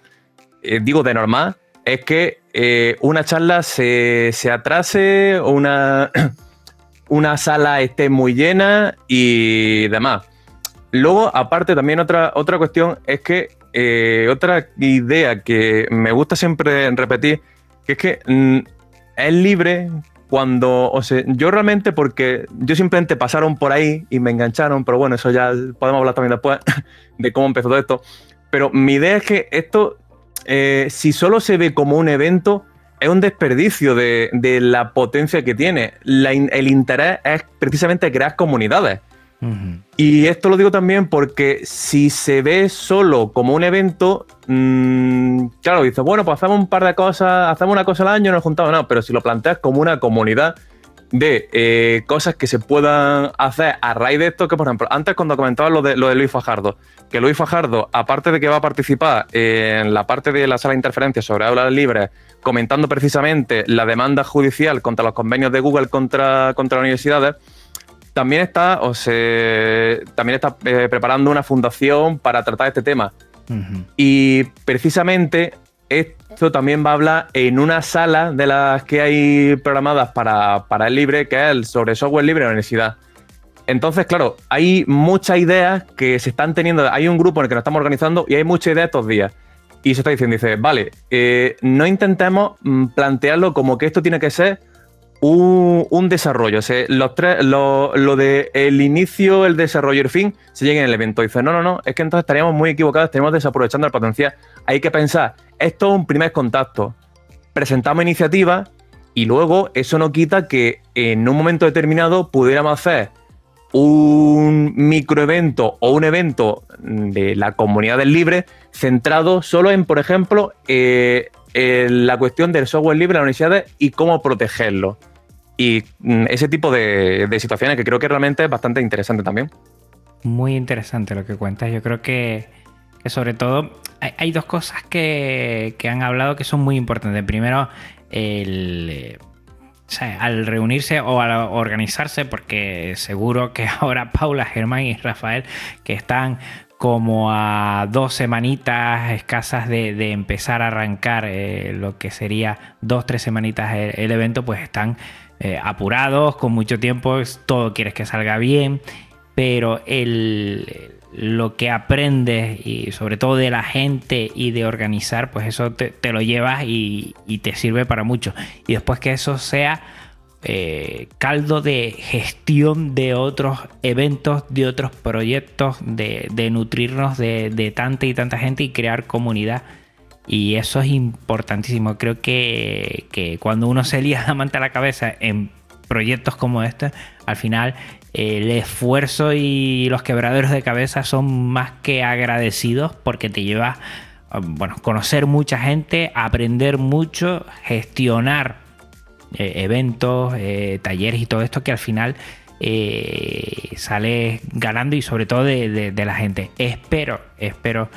[SPEAKER 3] digo de normal, es que eh, una charla se, se atrase, una, una sala esté muy llena y demás. Luego, aparte, también otra, otra cuestión es que eh, otra idea que me gusta siempre repetir, que es que mm, es libre cuando, o sea, yo realmente porque yo simplemente pasaron por ahí y me engancharon, pero bueno, eso ya podemos hablar también después de cómo empezó todo esto. Pero mi idea es que esto, eh, si solo se ve como un evento, es un desperdicio de, la potencia que tiene. el interés es precisamente crear comunidades. Y esto lo digo también porque si se ve solo como un evento, mm, claro, dices, bueno, pues hacemos un par de cosas, hacemos una cosa al año, nos juntamos, no, pero si lo planteas como una comunidad de eh, cosas que se puedan hacer a raíz de esto, que por ejemplo, antes cuando comentabas lo de, lo de Luis Fajardo, que Luis Fajardo, aparte de que va a participar en la parte de la sala de interferencia sobre aulas libres, comentando precisamente la demanda judicial contra los convenios de Google contra, contra las universidades, también está, o se, también está eh, preparando una fundación para tratar este tema. Y precisamente esto también va a hablar en una sala de las que hay programadas para, el libre, que es el sobre software libre en la universidad. Entonces, claro, hay muchas ideas que se están teniendo. Hay un grupo en el que nos estamos organizando y hay muchas ideas estos días. Y se está diciendo, dice, vale, eh, no intentemos mm, plantearlo como que esto tiene que ser un, desarrollo. Los tres, lo, de el inicio, el desarrollo y el fin se llega en el evento. dice, no, no, no, es que entonces estaríamos muy equivocados, estaríamos desaprovechando el potencial. Hay que pensar, esto es un primer contacto. Presentamos iniciativas y luego eso no quita que en un momento determinado pudiéramos hacer un microevento o un evento de la comunidad del libre centrado solo en, por ejemplo, eh, la cuestión del software libre en las universidades y cómo protegerlo. Y mm, ese tipo de, situaciones que creo que realmente es bastante interesante también.
[SPEAKER 1] Muy interesante lo que cuentas. Yo creo que, sobre todo hay, dos cosas que, han hablado que son muy importantes. Primero, el, al reunirse o al organizarse, porque seguro que ahora Paula, Germán y Rafael, que están como a dos semanitas escasas de, empezar a arrancar eh, lo que sería dos, tres semanitas el evento, pues están eh, apurados, con mucho tiempo, todo quieres que salga bien, pero el, lo que aprendes y sobre todo de la gente y de organizar, pues eso te, lo llevas y, te sirve para mucho. Y después que eso sea eh, caldo de gestión de otros eventos, de otros proyectos, de, nutrirnos de, de tanta y tanta gente y crear comunidad y eso es importantísimo. Creo que, cuando uno se lía la manta a la cabeza en proyectos como este, al final el esfuerzo y los quebraderos de cabeza son más que agradecidos porque te lleva a bueno, conocer mucha gente, aprender mucho, gestionar eh, eventos, eh, talleres y todo esto que al final eh, sale ganando y sobre todo de, de la gente. Espero, espero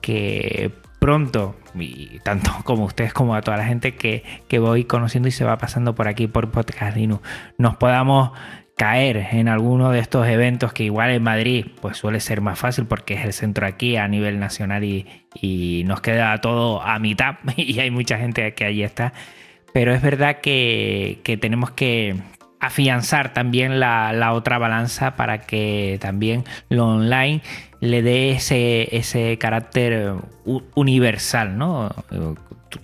[SPEAKER 1] que pronto, y tanto como ustedes como a toda la gente que, voy conociendo y se va pasando por aquí por Podcast Linux, nos podamos caer en alguno de estos eventos que igual en Madrid pues suele ser más fácil porque es el centro aquí a nivel nacional y, nos queda todo a mitad y hay mucha gente que allí está. Pero es verdad que, tenemos que afianzar también la, la, otra balanza para que también lo online le dé ese, ese carácter universal, ¿no?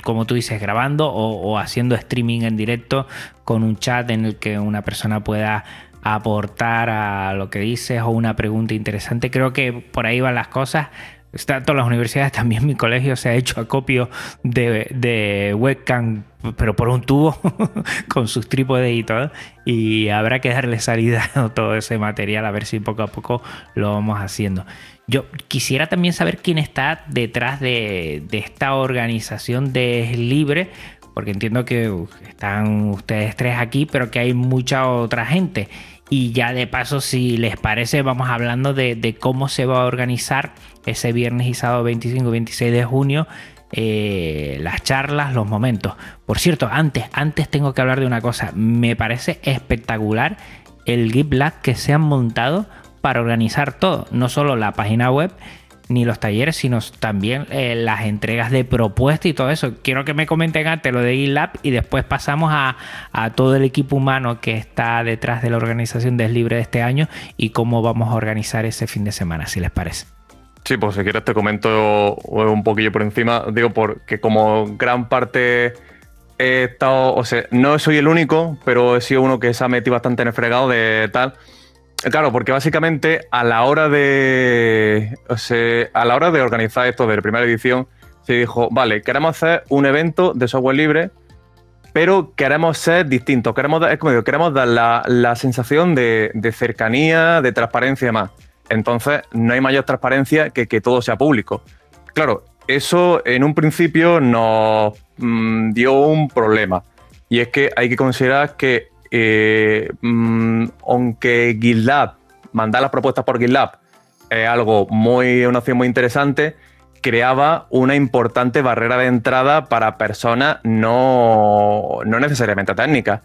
[SPEAKER 1] Como tú dices, grabando o, haciendo streaming en directo con un chat en el que una persona pueda aportar a lo que dices o una pregunta interesante. Creo que por ahí van las cosas. Está todas las universidades, también mi colegio se ha hecho acopio de, de webcam, pero por un tubo, con sus trípodes y todo. Y habrá que darle salida a todo ese material, a ver si poco a poco lo vamos haciendo. Yo quisiera también saber quién está detrás de, esta organización de Libre, porque entiendo que están ustedes tres aquí, pero que hay mucha otra gente. Y ya de paso, si les parece, vamos hablando de, cómo se va a organizar ese viernes y sábado 25 y 26 de junio. Eh, las charlas, los momentos. Por cierto, antes, antes tengo que hablar de una cosa. Me parece espectacular el GitLab que se han montado para organizar todo, no solo la página web, ni los talleres, sino también eh, las entregas de propuestas y todo eso. Quiero que me comenten antes lo de GitLab y después pasamos a, todo el equipo humano que está detrás de la organización de Libre de este año y cómo vamos a organizar ese fin de semana, si les parece.
[SPEAKER 3] Sí, pues si quieres te comento un poquillo por encima. Digo, porque como gran parte he estado, o sea, no soy el único, pero he sido uno que se ha metido bastante en el fregado de tal. Claro, porque básicamente a la hora de. A la hora de organizar esto de la primera edición, se dijo, vale, queremos hacer un evento de software libre, pero queremos ser distintos. Queremos es como digo, queremos dar la, sensación de, cercanía, de transparencia y demás. Entonces, no hay mayor transparencia que que todo sea público. Claro, eso en un principio nos mm, dio un problema. Y es que hay que considerar que eh, mm, aunque GitLab, mandar las propuestas por GitLab es algo muy, una opción muy interesante, creaba una importante barrera de entrada para personas no, no necesariamente técnicas.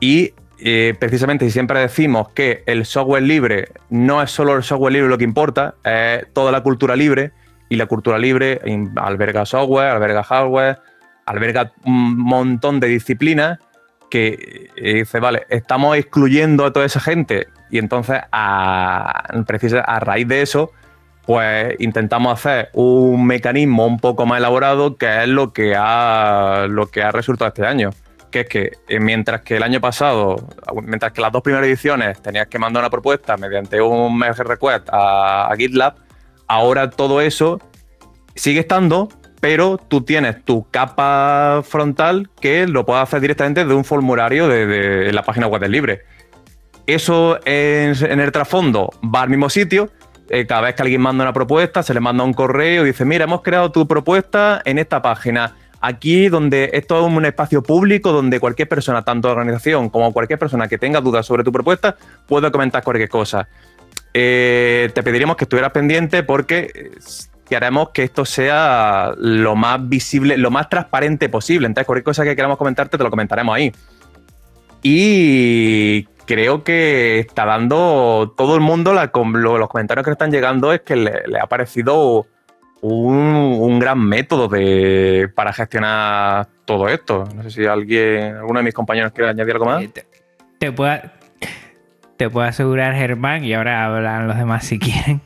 [SPEAKER 3] Y eh, precisamente, si siempre decimos que el software libre no es solo el software libre lo que importa, es toda la cultura libre, y la cultura libre alberga software, alberga hardware, alberga un montón de disciplinas que eh, dice, vale, estamos excluyendo a toda esa gente y entonces a, a raíz de eso, pues intentamos hacer un mecanismo un poco más elaborado que es lo que ha, lo que ha resultado este año. Que es que eh, mientras que el año pasado, mientras que las dos primeras ediciones tenías que mandar una propuesta mediante un merge request a GitLab, ahora todo eso sigue estando, pero tú tienes tu capa frontal que lo puedes hacer directamente de un formulario de, la página web del libre. Eso en, el trasfondo va al mismo sitio. Eh, cada vez que alguien manda una propuesta, se le manda un correo y dice, mira, hemos creado tu propuesta en esta página. Aquí, donde esto es un espacio público donde cualquier persona, tanto organización como cualquier persona que tenga dudas sobre tu propuesta, puede comentar cualquier cosa. Eh, te pediríamos que estuvieras pendiente porque haremos que esto sea lo más visible, lo más transparente posible. Entonces, cualquier cosa que queramos comentarte, te lo comentaremos ahí. Y creo que está dando todo el mundo, los comentarios que están llegando es que le, ha parecido un, gran método de, para gestionar todo esto. No sé si alguien, alguno de mis compañeros quiere añadir algo más. Eh,
[SPEAKER 1] te, te puedo, te puedo asegurar, Germán, y ahora hablan los demás si quieren,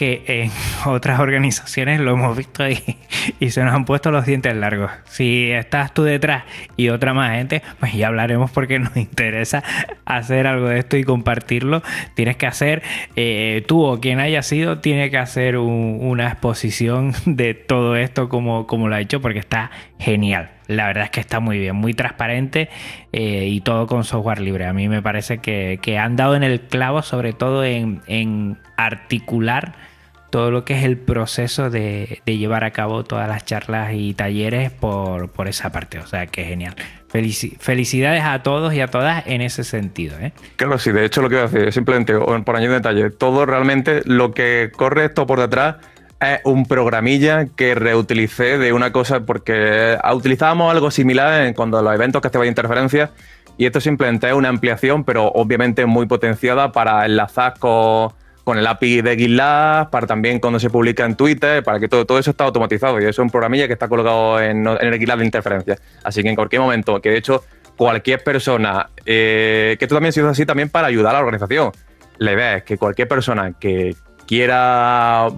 [SPEAKER 1] que en otras organizaciones lo hemos visto ahí y se nos han puesto los dientes largos. Si estás tú detrás y otra más gente, pues ya hablaremos porque nos interesa hacer algo de esto y compartirlo. Tienes que hacer, eh, tú o quien haya sido, tiene que hacer una exposición de todo esto como, como lo ha hecho porque está genial. La verdad es que está muy bien, muy transparente eh, y todo con software libre. A mí me parece que, han dado en el clavo, sobre todo en articular todo lo que es el proceso de, llevar a cabo todas las charlas y talleres por, esa parte. O sea, que genial. felicidades a todos y a todas en ese sentido. ¿eh?
[SPEAKER 3] Claro, sí, de hecho lo que voy a decir, simplemente por añadir detalle, todo realmente lo que corre esto por detrás es un programilla que reutilicé de una cosa, porque utilizábamos algo similar en cuando los eventos que hacían interferencias, y esto simplemente es una ampliación, pero obviamente muy potenciada para enlazar con con el API de GitLab, para también cuando se publica en Twitter, para que todo, todo eso está automatizado. Y eso es un programilla que está colocado en, el GitLab de interferencia. Así que en cualquier momento, que de hecho cualquier persona, eh, que esto también se usa así también para ayudar a la organización. Le ves que cualquier persona que quiera,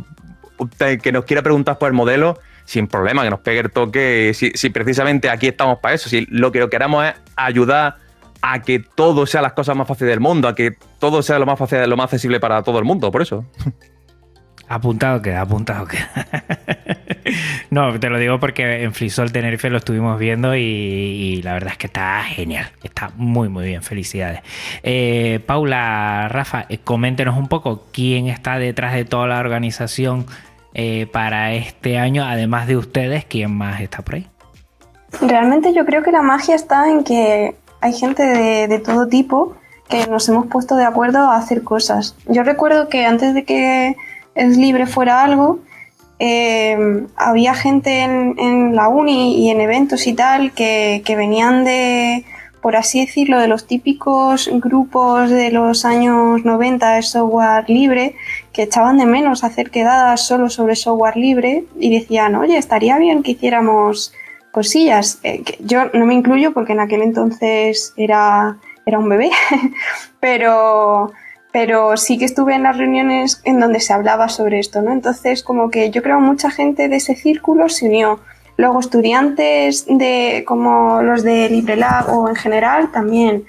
[SPEAKER 3] que nos quiera preguntar por el modelo, sin problema, que nos pegue el toque, si, si precisamente aquí estamos para eso, si lo que queramos es ayudar a que todo sea las cosas más fáciles del mundo, a que todo sea lo más fácil, lo más accesible para todo el mundo, por eso.
[SPEAKER 1] Apuntado queda, apuntado queda. no, te lo digo porque en Flisol Tenerife lo estuvimos viendo y, la verdad es que está genial. Está muy, muy bien. Felicidades. Eh, Paula, Rafa, eh, coméntenos un poco quién está detrás de toda la organización eh, para este año, además de ustedes, quién más está por ahí.
[SPEAKER 2] Realmente yo creo que la magia está en que hay gente de, todo tipo que nos hemos puesto de acuerdo a hacer cosas. Yo recuerdo que antes de que Es Libre fuera algo, eh, había gente en, la uni y en eventos y tal que, venían de, por así decirlo, de los típicos grupos de los años 90 de software libre que echaban de menos hacer quedadas solo sobre software libre y decían, oye, estaría bien que hiciéramos cosillas. Eh, yo no me incluyo porque en aquel entonces era, era un bebé, pero, pero sí que estuve en las reuniones en donde se hablaba sobre esto, ¿no? Entonces, como que yo creo mucha gente de ese círculo se unió. Luego estudiantes de como los de LibreLab o en general también.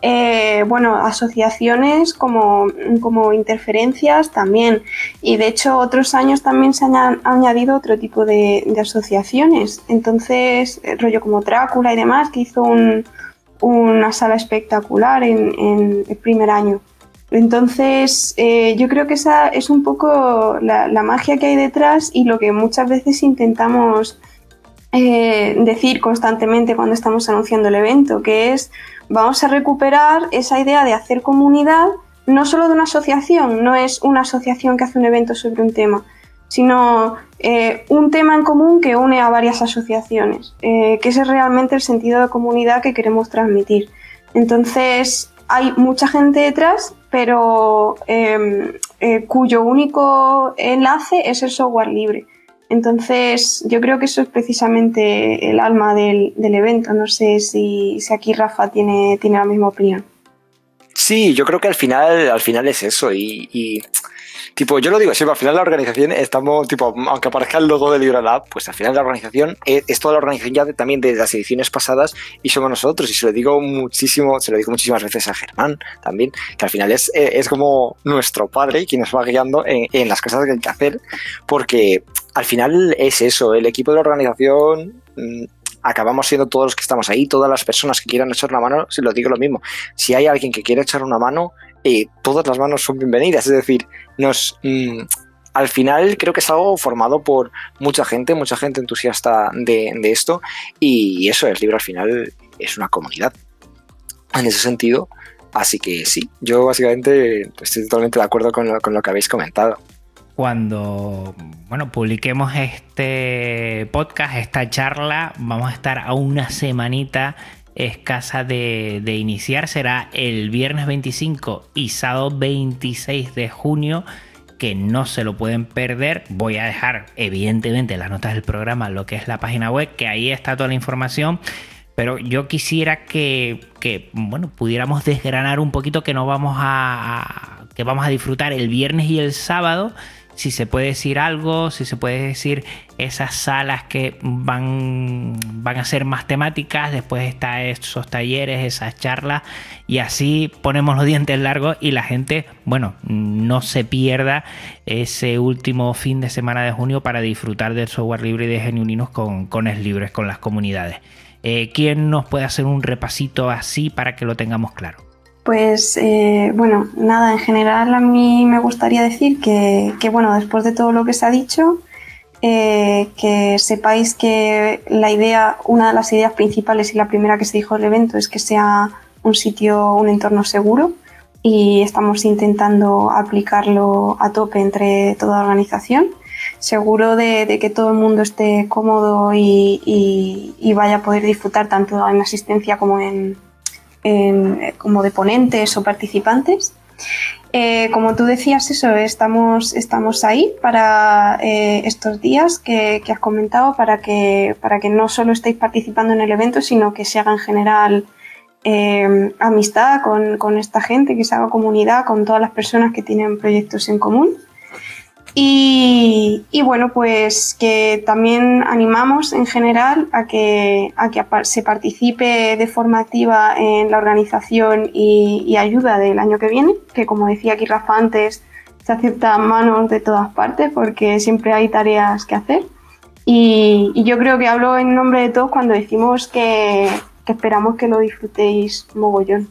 [SPEAKER 2] Eh, bueno, asociaciones como, como interferencias también. Y de hecho otros años también se han añadido otro tipo de, asociaciones. Entonces, eh, rollo como Drácula y demás, que hizo una sala espectacular en, el primer año. Entonces, eh, yo creo que esa es un poco la, magia que hay detrás y lo que muchas veces intentamos decir constantemente cuando estamos anunciando el evento, que es vamos a recuperar esa idea de hacer comunidad, no solo de una asociación, no es una asociación que hace un evento sobre un tema, sino eh, un tema en común que une a varias asociaciones, eh, que ese es realmente el sentido de comunidad que queremos transmitir. Entonces, hay mucha gente detrás, pero em, cuyo único enlace es el software libre. Entonces, yo creo que eso es precisamente el alma del, evento. No sé si, aquí Rafa tiene, tiene la misma opinión.
[SPEAKER 4] Sí, yo creo que al final, al final es eso. y Tipo, yo lo digo siempre, al final la organización estamos, tipo, aunque aparezca el logo de LibreLab, pues al final la organización es, toda la organización ya también de las ediciones pasadas y somos nosotros. Y se lo digo muchísimo, se lo digo muchísimas veces a Germán también, que al final es, es como nuestro padre quien nos va guiando en, las cosas que hay que hacer, porque al final es eso, el equipo de la organización mm, acabamos siendo todos los que estamos ahí, todas las personas que quieran echar una mano, si lo digo lo mismo, si hay alguien que quiere echar una mano, eh, todas las manos son bienvenidas. Es decir, nos, mm, al final creo que es algo formado por mucha gente, mucha gente entusiasta de, esto, y eso, el libro al final es una comunidad. En ese sentido, así que sí, yo básicamente estoy totalmente de acuerdo con lo que habéis comentado
[SPEAKER 1] cuando bueno, publiquemos este podcast, esta charla, vamos a estar a una semanita escasa de, iniciar será el viernes 25 y sábado 26 de junio que no se lo pueden perder. Voy a dejar evidentemente las notas del programa, lo que es la página web, que ahí está toda la información. Pero yo quisiera que, bueno, pudiéramos desgranar un poquito que no vamos a, que vamos a disfrutar el viernes y el sábado si se puede decir algo, si se puede decir esas salas que van, van a ser más temáticas, después está esos talleres, esas charlas, y así ponemos los dientes largos y la gente, bueno, no se pierda ese último fin de semana de junio para disfrutar del software libre de Geniuninos con, con Es Libres, con las comunidades. Eh, ¿Quién nos puede hacer un repasito así para que lo tengamos claro?
[SPEAKER 2] Pues eh, bueno, nada, en general a mí me gustaría decir que, bueno, después de todo lo que se ha dicho, eh, que sepáis que la idea, una de las ideas principales y la primera que se dijo del evento es que sea un sitio, un entorno seguro y estamos intentando aplicarlo a tope entre toda la organización. Seguro de, que todo el mundo esté cómodo y, y vaya a poder disfrutar tanto en asistencia como en, como de ponentes o participantes. Eh, como tú decías, eso, estamos, estamos ahí para eh, estos días que, has comentado, para que, para que no solo estéis participando en el evento, sino que se haga en general eh, amistad con, esta gente, que se haga comunidad con todas las personas que tienen proyectos en común. Y, bueno, pues que también animamos en general a que, a que se participe de forma activa en la organización y, ayuda del año que viene, que como decía aquí Rafa antes, se acepta manos de todas partes porque siempre hay tareas que hacer. Y, yo creo que hablo en nombre de todos cuando decimos que, que esperamos que lo disfrutéis mogollón.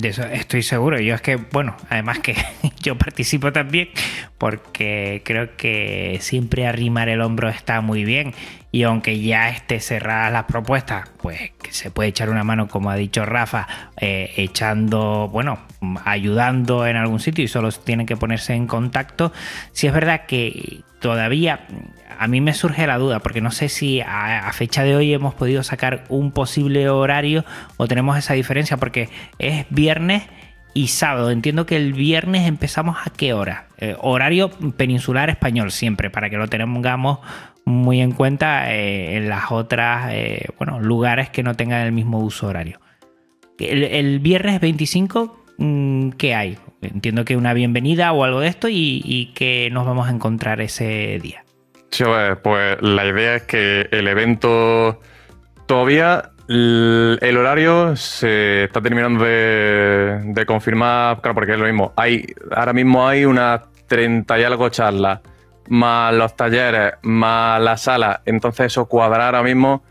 [SPEAKER 1] De eso estoy seguro. Yo es que, bueno, además que yo participo también porque creo que siempre arrimar el hombro está muy bien. Y aunque ya esté cerrada las propuestas, pues que se puede echar una mano, como ha dicho Rafa, eh, echando, bueno, ayudando en algún sitio y solo tienen que ponerse en contacto. Si es verdad que todavía a mí me surge la duda, porque no sé si a, fecha de hoy hemos podido sacar un posible horario o tenemos esa diferencia, porque es viernes y sábado. Entiendo que el viernes empezamos a qué hora. Eh, horario peninsular español siempre, para que lo tengamos muy en cuenta eh, en las otras, eh, bueno, lugares que no tengan el mismo uso horario. El, viernes 25, mm, ¿qué hay? Entiendo que una bienvenida o algo de esto y, que nos vamos a encontrar ese día.
[SPEAKER 3] Pues la idea es que el evento todavía el horario se está terminando de, confirmar, claro, porque es lo mismo. Hay, ahora mismo hay unas 30 y algo charlas, más los talleres, más la sala. Entonces eso cuadrar ahora mismo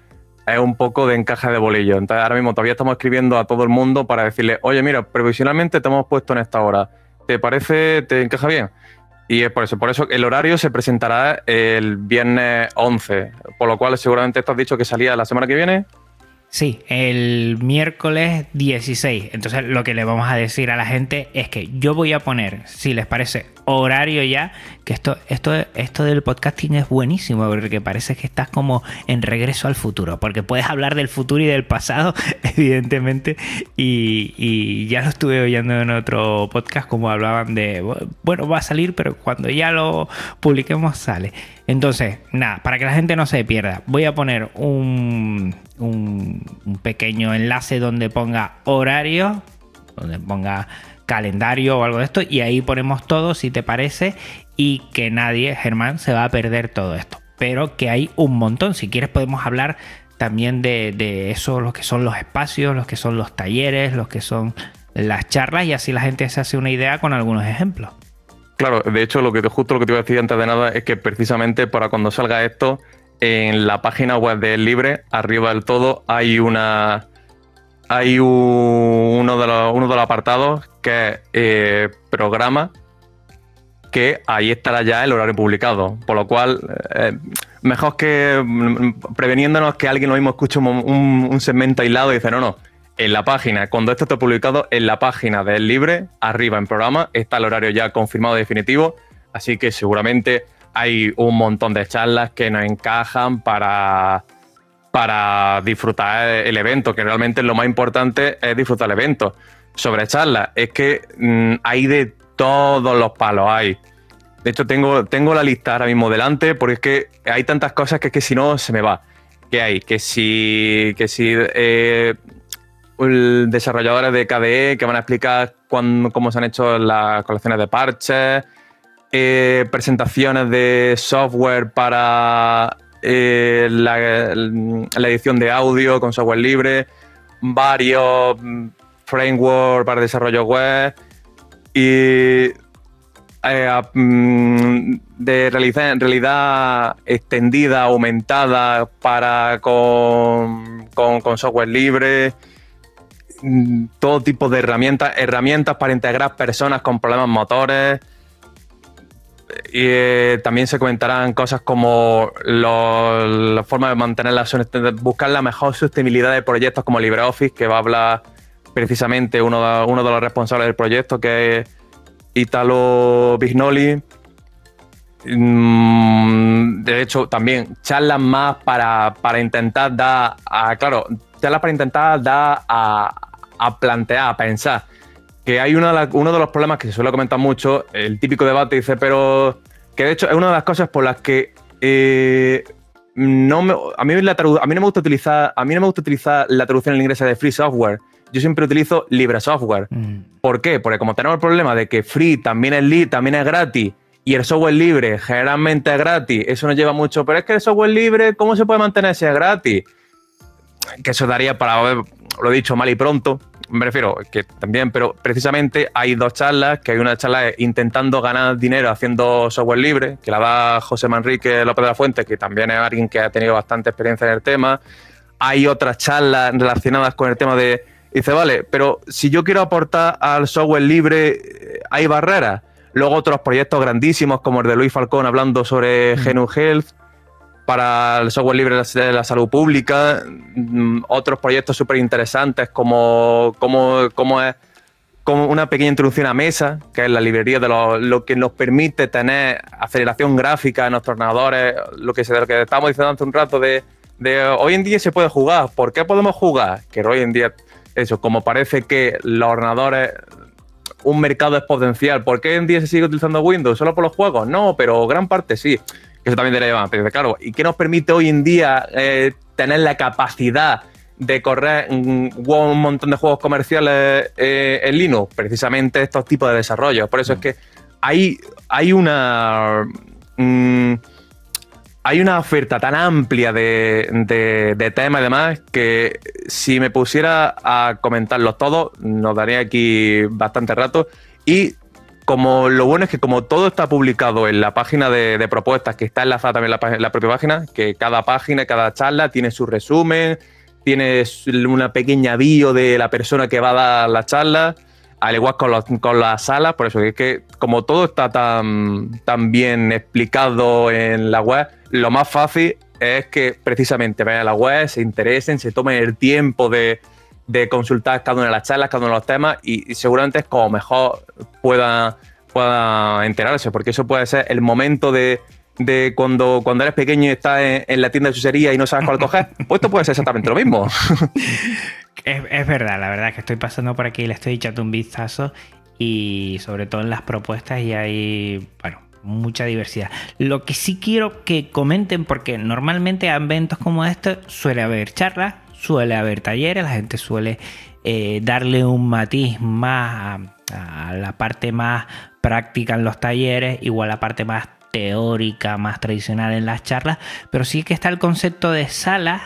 [SPEAKER 3] es un poco de encaje de bolillo. Entonces ahora mismo todavía estamos escribiendo a todo el mundo para decirle, oye, mira, provisionalmente te hemos puesto en esta hora. ¿Te parece, te encaja bien? Y es por eso, por eso el horario se presentará el viernes 11, por lo cual seguramente esto has dicho que salía la semana que viene.
[SPEAKER 1] Sí, el miércoles 16. Entonces lo que le vamos a decir a la gente es que yo voy a poner, si les parece, horario ya, que esto, esto, esto del podcasting es buenísimo, porque parece que estás como en regreso al futuro, porque puedes hablar del futuro y del pasado, evidentemente, y, ya lo estuve oyendo en otro podcast como hablaban de, bueno, va a salir, pero cuando ya lo publiquemos sale. Entonces, nada, para que la gente no se pierda, voy a poner un, un, un pequeño enlace donde ponga horario, donde ponga calendario o algo de esto y ahí ponemos todo si te parece y que nadie, Germán, se va a perder todo esto. Pero que hay un montón. Si quieres podemos hablar también de, eso, lo que son los espacios, los que son los talleres, los que son las charlas y así la gente se hace una idea con algunos ejemplos.
[SPEAKER 3] Claro, de hecho, lo que justo lo que te iba a decir antes de nada es que precisamente para cuando salga esto, en la página web de Libre, arriba del todo, hay una, hay uno, de los, uno de los apartados que es eh, programa, que ahí estará ya el horario publicado. Por lo cual, eh, mejor que mm, preveniéndonos que alguien lo mismo escuche un, segmento aislado y dice, no, no, en la página, cuando esto esté publicado, en la página del libre, arriba en programa, está el horario ya confirmado definitivo. Así que seguramente hay un montón de charlas que nos encajan para para disfrutar el evento, que realmente lo más importante es disfrutar el evento. Sobre charlas, es que mm, hay de todos los palos, hay. De hecho, tengo, tengo la lista ahora mismo delante, porque es que hay tantas cosas que es que si no se me va. ¿Qué hay? Que si, que si eh, desarrolladores de KDE que van a explicar cómo se han hecho las colecciones de parches, eh, presentaciones de software para eh, la, edición de audio con software libre, varios mm, frameworks para desarrollo web y eh, mm, de realidad, extendida, aumentada para con, con software libre mm, todo tipo de herramientas, herramientas para integrar personas con problemas motores, eh, también se comentarán cosas como la forma de mantener la buscar la mejor sostenibilidad de proyectos como LibreOffice, que va a hablar precisamente uno de, uno de los responsables del proyecto, que es Italo Bignoli. Mm, de hecho, también charlas más para, intentar dar, a, claro, charlas para intentar dar a plantear, a pensar que hay uno de los problemas que se suele comentar mucho, el típico debate dice, pero que de hecho es una de las cosas por las que eh, no me, a, mí la a mí no me gusta utilizar a mí no me gusta utilizar la traducción en inglés de free software. Yo siempre utilizo libre software. Mm. ¿Por qué? Porque como tenemos el problema de que free también es, también es gratis y el software libre generalmente es gratis, eso nos lleva mucho. Pero es que el software libre, ¿cómo se puede mantener si es gratis? Que eso daría para, lo dicho mal y pronto, me refiero que también, pero precisamente hay dos charlas, que hay una charla intentando ganar dinero haciendo software libre, que la da José Manrique López de la Fuente, que también es alguien que ha tenido bastante experiencia en el tema. Hay otras charlas relacionadas con el tema de, dice, vale, pero si yo quiero aportar al software libre, eh, hay barreras. Luego otros proyectos grandísimos como el de Luis Falcón hablando sobre mm. Genu Health, para el software libre de la salud pública, mm, otros proyectos súper interesantes como cómo, es, como una pequeña introducción a Mesa, que es la librería de lo, que nos permite tener aceleración gráfica en nuestros ordenadores, lo que, lo que estamos diciendo hace un rato de, de hoy en día se puede jugar. ¿Por qué podemos jugar? Que hoy en día, eso, como parece que los ordenadores, un mercado es potencial. ¿Por qué hoy en día se sigue utilizando Windows? ¿Solo por los juegos? No, pero gran parte sí. Eso también debería llevar. Pero claro, ¿y qué nos permite hoy en día eh, tener la capacidad de correr un, montón de juegos comerciales eh, en Linux, precisamente estos tipos de desarrollos. Por eso es mm. que hay, hay una. Mm, hay una oferta tan amplia de, de, temas y demás que si me pusiera a comentarlos todos, nos daría aquí bastante rato. Y como lo bueno es que como todo está publicado en la página de, propuestas, que está enlazada también en la, en la, propia página, que cada página, cada charla tiene su resumen, tienes una pequeña bio de la persona que va a dar la charla, al igual con, con las salas, por eso es que como todo está tan, tan bien explicado en la web, lo más fácil es que precisamente vayan a la web, se interesen, se tomen el tiempo de, consultar cada una de las charlas, cada uno de los temas y, seguramente es como mejor pueda, pueda enterarse, porque eso puede ser el momento de, de cuando, cuando eres pequeño y estás en, la tienda de chuchería y no sabes cuál coger, pues esto puede ser exactamente lo mismo.
[SPEAKER 1] es, verdad, la verdad es que estoy pasando por aquí y le estoy echando un vistazo y sobre todo en las propuestas y hay, bueno, mucha diversidad. Lo que sí quiero que comenten, porque normalmente a eventos como este suele haber charlas, suele haber talleres, la gente suele eh, darle un matiz más a, la parte más práctica en los talleres, igual la parte más teórica, más tradicional en las charlas, pero sí que está el concepto de salas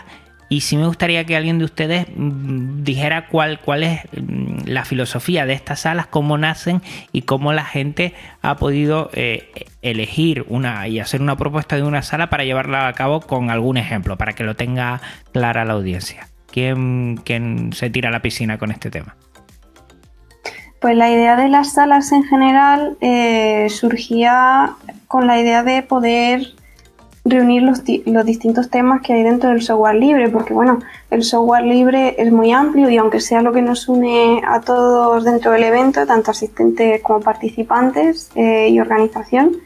[SPEAKER 1] y sí me gustaría que alguien de ustedes mm, dijera cuál, cuál es mm, la filosofía de estas salas, cómo nacen y cómo la gente ha podido eh, elegir una y hacer una propuesta de una sala para llevarla a cabo con algún ejemplo, para que lo tenga clara la audiencia. ¿Quién, quién se tira a la piscina con este tema?
[SPEAKER 2] Pues la idea de las salas en general eh, surgía con la idea de poder reunir los, distintos temas que hay dentro del software libre, porque bueno, el software libre es muy amplio y aunque sea lo que nos une a todos dentro del evento, tanto asistentes como participantes eh, y organización,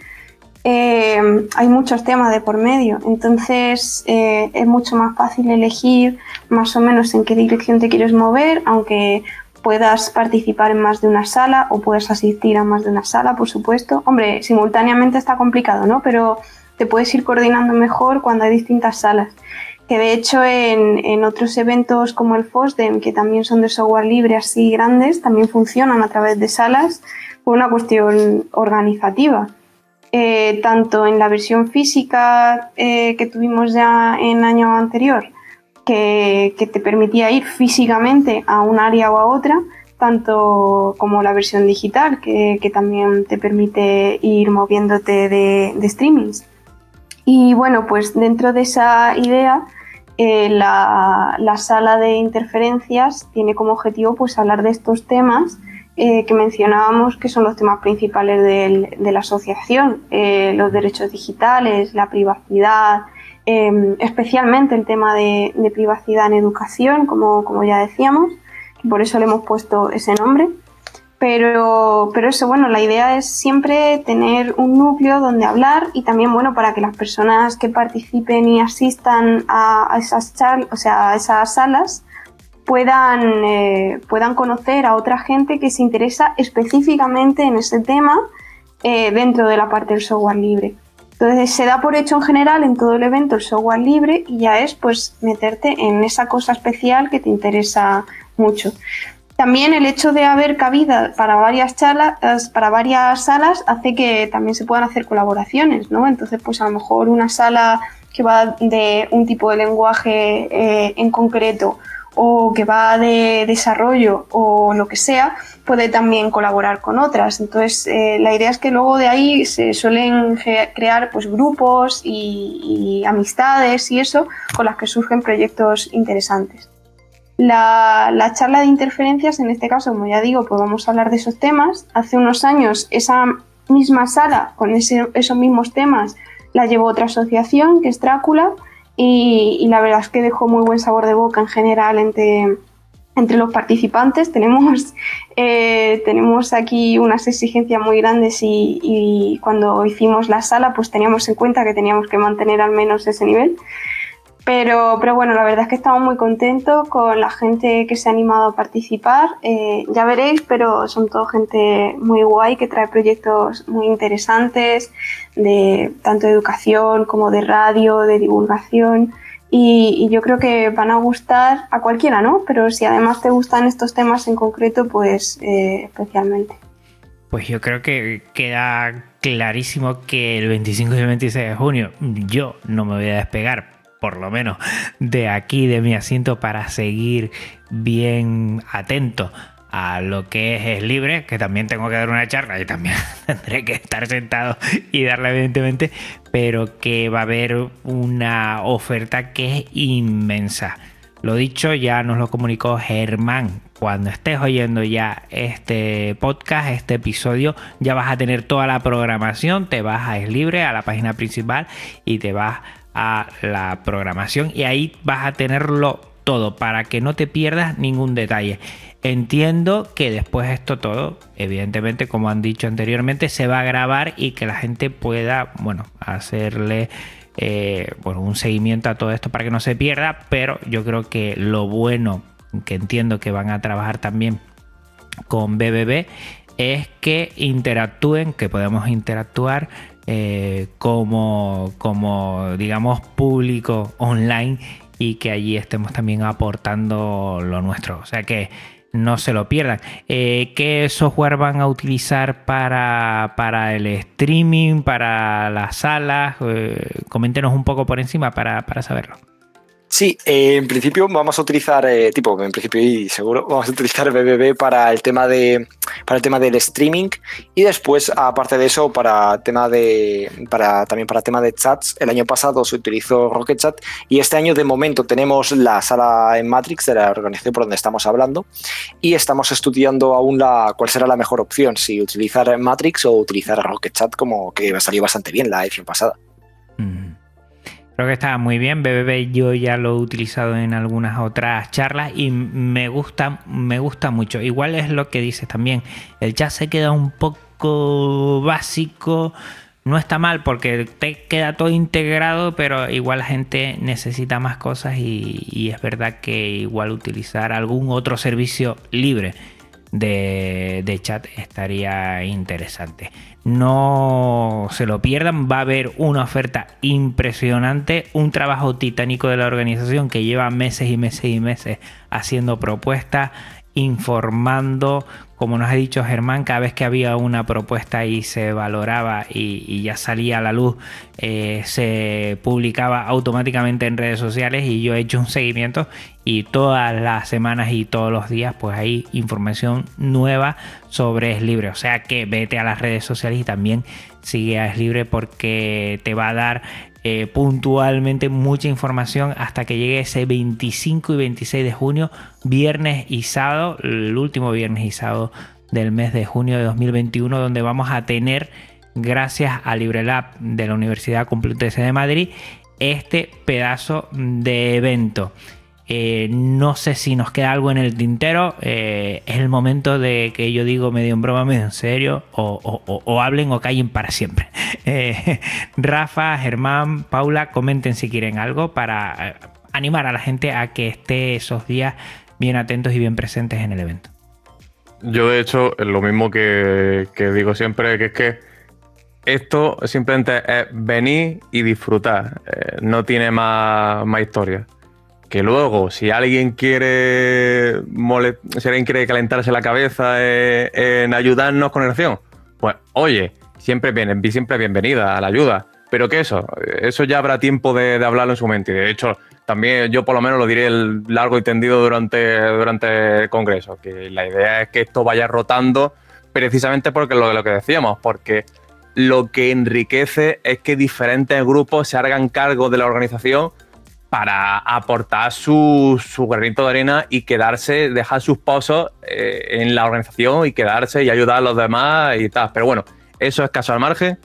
[SPEAKER 2] eh, hay muchos temas de por medio, entonces es mucho más fácil elegir más o menos en qué dirección te quieres mover, aunque puedas participar en más de una sala o puedes asistir a más de una sala, por supuesto. Hombre, simultáneamente está complicado, ¿no? Pero te puedes ir coordinando mejor cuando hay distintas salas. Que de hecho en, otros eventos como el FOSDEM, que también son de software libre así grandes, también funcionan a través de salas por una cuestión organizativa. Eh, tanto en la versión física eh, que tuvimos ya en año anterior, que, te permitía ir físicamente a un área o a otra, tanto como la versión digital, que, también te permite ir moviéndote de, streamings. Y bueno, pues dentro de esa idea, eh, la, sala de interferencias tiene como objetivo pues hablar de estos temas eh, que mencionábamos, que son los temas principales de la asociación, eh, los derechos digitales, la privacidad, Em, especialmente el tema de, privacidad en educación, como, como, ya decíamos, por eso le hemos puesto ese nombre. Pero, pero eso, bueno, la idea es siempre tener un núcleo donde hablar y también, bueno, para que las personas que participen y asistan a, esas, o sea, a esas salas puedan, eh, puedan conocer a otra gente que se interesa específicamente en ese tema eh, dentro de la parte del software libre. Entonces se da por hecho en general en todo el evento el software libre y ya es pues meterte en esa cosa especial que te interesa mucho. También el hecho de haber cabida para varias charlas, para varias salas, hace que también se puedan hacer colaboraciones, ¿no? Entonces, pues a lo mejor una sala que va de un tipo de lenguaje eh, en concreto o que va de desarrollo o lo que sea, puede también colaborar con otras. Entonces, eh, la idea es que luego de ahí se suelen crear pues, grupos y, amistades y eso con las que surgen proyectos interesantes. La, charla de interferencias, en este caso, como ya digo, pues vamos a hablar de esos temas. Hace unos años esa misma sala con esos mismos temas la llevó otra asociación, que es Drácula, y, la verdad es que dejó muy buen sabor de boca en general entre, entre los participantes. Tenemos, eh, tenemos aquí unas exigencias muy grandes y, cuando hicimos la sala pues teníamos en cuenta que teníamos que mantener al menos ese nivel. Pero, pero bueno, la verdad es que estamos muy contentos con la gente que se ha animado a participar. Eh, ya veréis, pero son todo gente muy guay que trae proyectos muy interesantes de tanto de educación como de radio, de divulgación. Y, yo creo que van a gustar a cualquiera, ¿no? Pero si además te gustan estos temas en concreto, pues eh, especialmente.
[SPEAKER 1] Pues yo creo que queda clarísimo que el 25 y el 26 de junio yo no me voy a despegar por lo menos de aquí, de mi asiento, para seguir bien atento a lo que es, es libre, que también tengo que dar una charla y también tendré que estar sentado y darle evidentemente, pero que va a haber una oferta que es inmensa. Lo dicho, ya nos lo comunicó Germán. Cuando estés oyendo ya este podcast, este episodio, ya vas a tener toda la programación, te vas a Es Libre, a la página principal y te vas a la programación y ahí vas a tenerlo todo para que no te pierdas ningún detalle. Entiendo que después esto todo, evidentemente, como han dicho anteriormente, se va a grabar y que la gente pueda, bueno, hacerle eh, bueno, un seguimiento a todo esto para que no se pierda, pero yo creo que lo bueno que entiendo que van a trabajar también con BBB es que interactúen, que podemos interactuar eh, como, como, digamos, público online y que allí estemos también aportando lo nuestro. O sea que no se lo pierdan. Eh, ¿Qué software van a utilizar para, para el streaming, para las salas? Eh, coméntenos un poco por encima para, para saberlo.
[SPEAKER 4] Sí, eh, en principio vamos a utilizar, eh, tipo, en principio y seguro, vamos a utilizar BBB para el tema de, para el tema del streaming y después, aparte de eso, para tema de, para también para tema de chats. El año pasado se utilizó Rocket Chat y este año de momento tenemos la sala en Matrix de la organización por donde estamos hablando y estamos estudiando aún la cuál será la mejor opción, si utilizar Matrix o utilizar Rocket Chat, como que salió bastante bien la edición pasada.
[SPEAKER 1] Mm. Creo que está muy bien. BBB yo ya lo he utilizado en algunas otras charlas y me gusta, me gusta mucho. Igual es lo que dices también. El chat se queda un poco básico. No está mal porque te queda todo integrado, pero igual la gente necesita más cosas y, es verdad que igual utilizar algún otro servicio libre de, de, chat estaría interesante. No se lo pierdan, va a haber una oferta impresionante, un trabajo titánico de la organización que lleva meses y meses y meses haciendo propuestas, informando, como nos ha dicho Germán, cada vez que había una propuesta y se valoraba y, ya salía a la luz, eh, se publicaba automáticamente en redes sociales y yo he hecho un seguimiento y todas las semanas y todos los días pues hay información nueva sobre Es Libre. O sea que vete a las redes sociales y también sigue a Es Libre porque te va a dar eh, puntualmente mucha información hasta que llegue ese 25 y 26 de junio, viernes y sábado, el último viernes y sábado del mes de junio de 2021, donde vamos a tener, gracias a LibreLab de la Universidad Complutense de Madrid, este pedazo de evento. Eh, no sé si nos queda algo en el tintero. Eh, es el momento de que yo digo medio en broma, medio en serio, o, hablen o callen para siempre. Eh, Rafa, Germán, Paula, comenten si quieren algo para animar a la gente a que esté esos días bien atentos y bien presentes en el evento.
[SPEAKER 3] Yo, de hecho, lo mismo que, digo siempre, que es que esto simplemente es venir y disfrutar. no tiene más, más historia. Que luego, si alguien quiere si alguien quiere calentarse la cabeza eh, en, ayudarnos con acción, pues oye, siempre, bien, siempre bienvenida a la ayuda. Pero que eso, eso ya habrá tiempo de, hablarlo en su mente. Y de hecho, también yo por lo menos lo diré largo y tendido durante, durante el Congreso, que la idea es que esto vaya rotando precisamente porque lo, lo que decíamos, porque lo que enriquece es que diferentes grupos se hagan cargo de la organización para aportar su, su granito de arena y quedarse, dejar sus pozos eh, en la organización y quedarse y ayudar a los demás y tal. Pero bueno, eso es caso al margen.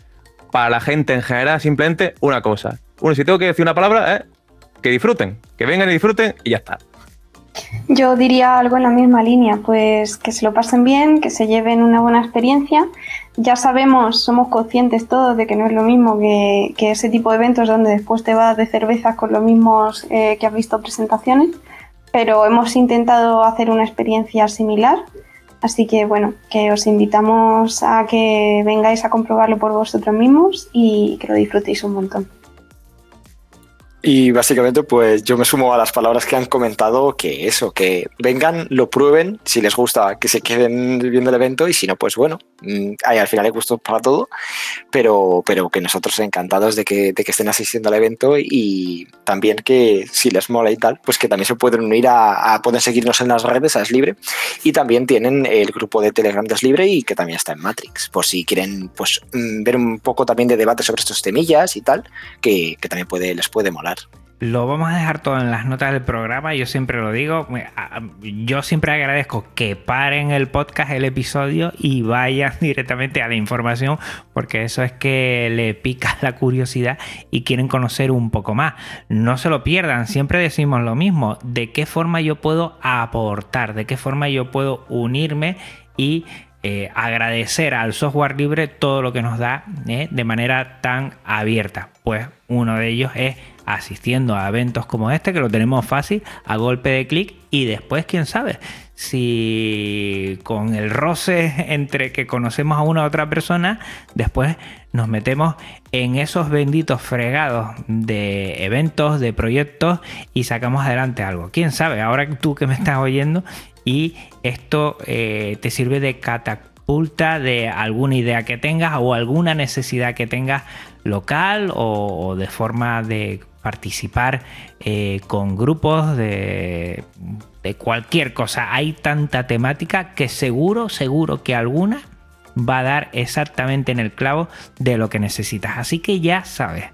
[SPEAKER 3] Para la gente en general, simplemente una cosa. Bueno, si tengo que decir una palabra, es que disfruten, que vengan y disfruten y ya está.
[SPEAKER 2] Yo diría algo en la misma línea, pues que se lo pasen bien, que se lleven una buena experiencia. Ya sabemos, somos conscientes todos de que no es lo mismo que, ese tipo de eventos donde después te vas de cervezas con los mismos eh, que has visto presentaciones, pero hemos intentado hacer una experiencia similar. Así que bueno, que os invitamos a que vengáis a comprobarlo por vosotros mismos y que lo disfrutéis un montón.
[SPEAKER 4] Y básicamente, pues yo me sumo a las palabras que han comentado, que eso, que vengan, lo prueben, si les gusta, que se queden viendo el evento y si no, pues bueno, mm, hay, al final hay gustos para todo, pero, pero que nosotros encantados de que, de que estén asistiendo al evento y también que si les mola y tal, pues que también se pueden unir a, pueden seguirnos en las redes, a Es Libre, y también tienen el grupo de Telegram de Es Libre y que también está en Matrix, por si quieren pues mm, ver un poco también de debate sobre estos temillas y tal, que, que también puede, les puede molar.
[SPEAKER 1] Lo vamos a dejar todo en las notas del programa. Yo siempre lo digo. Yo siempre agradezco que paren el podcast, el episodio y vayan directamente a la información, porque eso es que le pica la curiosidad y quieren conocer un poco más. No se lo pierdan. Siempre decimos lo mismo. ¿De qué forma yo puedo aportar? ¿De qué forma yo puedo unirme y eh, agradecer al software libre todo lo que nos da eh, de manera tan abierta. Pues uno de ellos es asistiendo a eventos como este, que lo tenemos fácil, a golpe de clic, y después, quién sabe, si con el roce entre que conocemos a una u otra persona, después nos metemos en esos benditos fregados de eventos, de proyectos y sacamos adelante algo. Quién sabe, ahora tú que me estás oyendo y esto eh, te sirve de catapulta de alguna idea que tengas o alguna necesidad que tengas local o de forma de participar eh, con grupos de, de cualquier cosa. Hay tanta temática que seguro, seguro que alguna va a dar exactamente en el clavo de lo que necesitas. Así que ya sabes,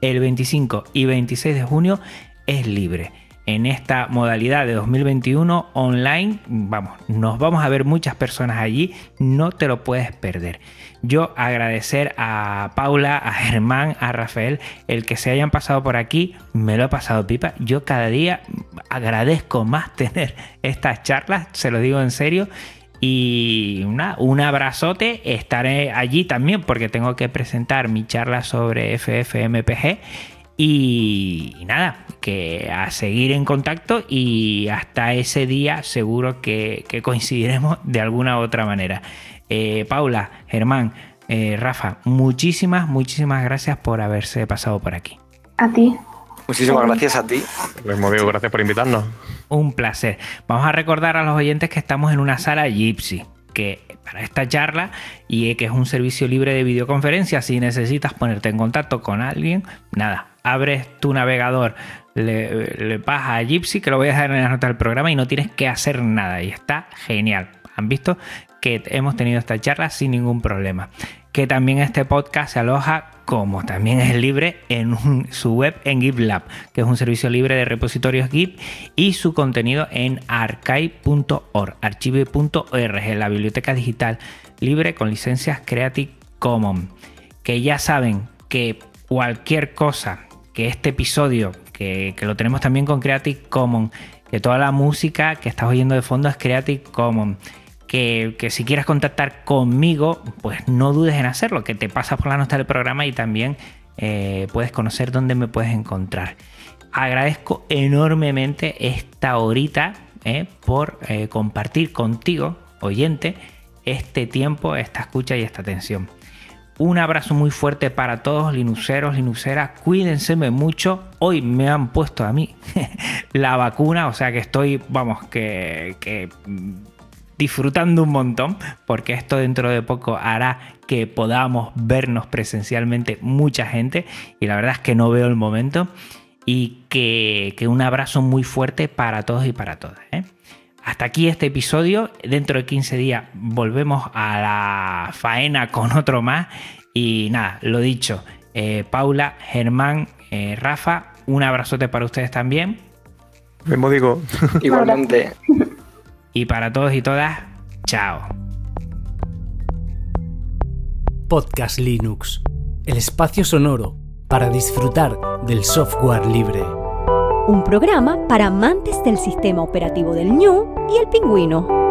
[SPEAKER 1] el 25 y 26 de junio es libre en esta modalidad de 2021 online. Vamos, nos vamos a ver muchas personas allí, no te lo puedes perder. Yo agradecer a Paula, a Germán, a Rafael, el que se hayan pasado por aquí, me lo he pasado pipa. Yo cada día agradezco más tener estas charlas, se lo digo en serio. Y un abrazote, estaré allí también porque tengo que presentar mi charla sobre FFmpg y, nada, que a seguir en contacto y hasta ese día seguro que, coincidiremos de alguna u otra manera. Eh, Paula, Germán, eh, Rafa, muchísimas, muchísimas gracias por haberse pasado por aquí.
[SPEAKER 2] A ti.
[SPEAKER 4] Muchísimas gracias a ti.
[SPEAKER 3] Movido, gracias por invitarnos.
[SPEAKER 1] Un placer. Vamos a recordar a los oyentes que estamos en una sala Gypsy que para esta charla y que es un servicio libre de videoconferencia, si necesitas ponerte en contacto con alguien, nada, abres tu navegador, le, vas a Gypsy, que lo voy a dejar en la nota del programa, y no tienes que hacer nada. Y está genial. Han visto que hemos tenido esta charla sin ningún problema. Que también este podcast se aloja, como también es libre, en su web en GitLab, que es un servicio libre de repositorios Git, y su contenido en archive.org, archive.org, la biblioteca digital libre con licencias Creative Commons. Que ya saben que cualquier cosa que este episodio, que, lo tenemos también con Creative Commons, que toda la música que estás oyendo de fondo es Creative Commons. Que, si quieres contactar conmigo, pues no dudes en hacerlo, que te pasas por la nota del programa y también eh, puedes conocer dónde me puedes encontrar. Agradezco enormemente esta horita eh, por eh, compartir contigo, oyente, este tiempo, esta escucha y esta atención. Un abrazo muy fuerte para todos, linuceros, linuceras. Cuídense mucho. Hoy me han puesto a mí la vacuna, o sea que estoy, vamos, que, disfrutando un montón, porque esto dentro de poco hará que podamos vernos presencialmente mucha gente. Y la verdad es que no veo el momento. Y que, un abrazo muy fuerte para todos y para todas. ¿eh? Hasta aquí este episodio. Dentro de 15 días volvemos a la faena con otro más. Y nada, lo dicho. Eh, Paula, Germán, eh, Rafa, un abrazote para ustedes también.
[SPEAKER 3] Mismo digo.
[SPEAKER 4] Igualmente.
[SPEAKER 1] Y para todos y todas, chao.
[SPEAKER 5] Podcast Linux, el espacio sonoro para disfrutar del software libre.
[SPEAKER 6] un programa para amantes del sistema operativo del ñu y el pingüino.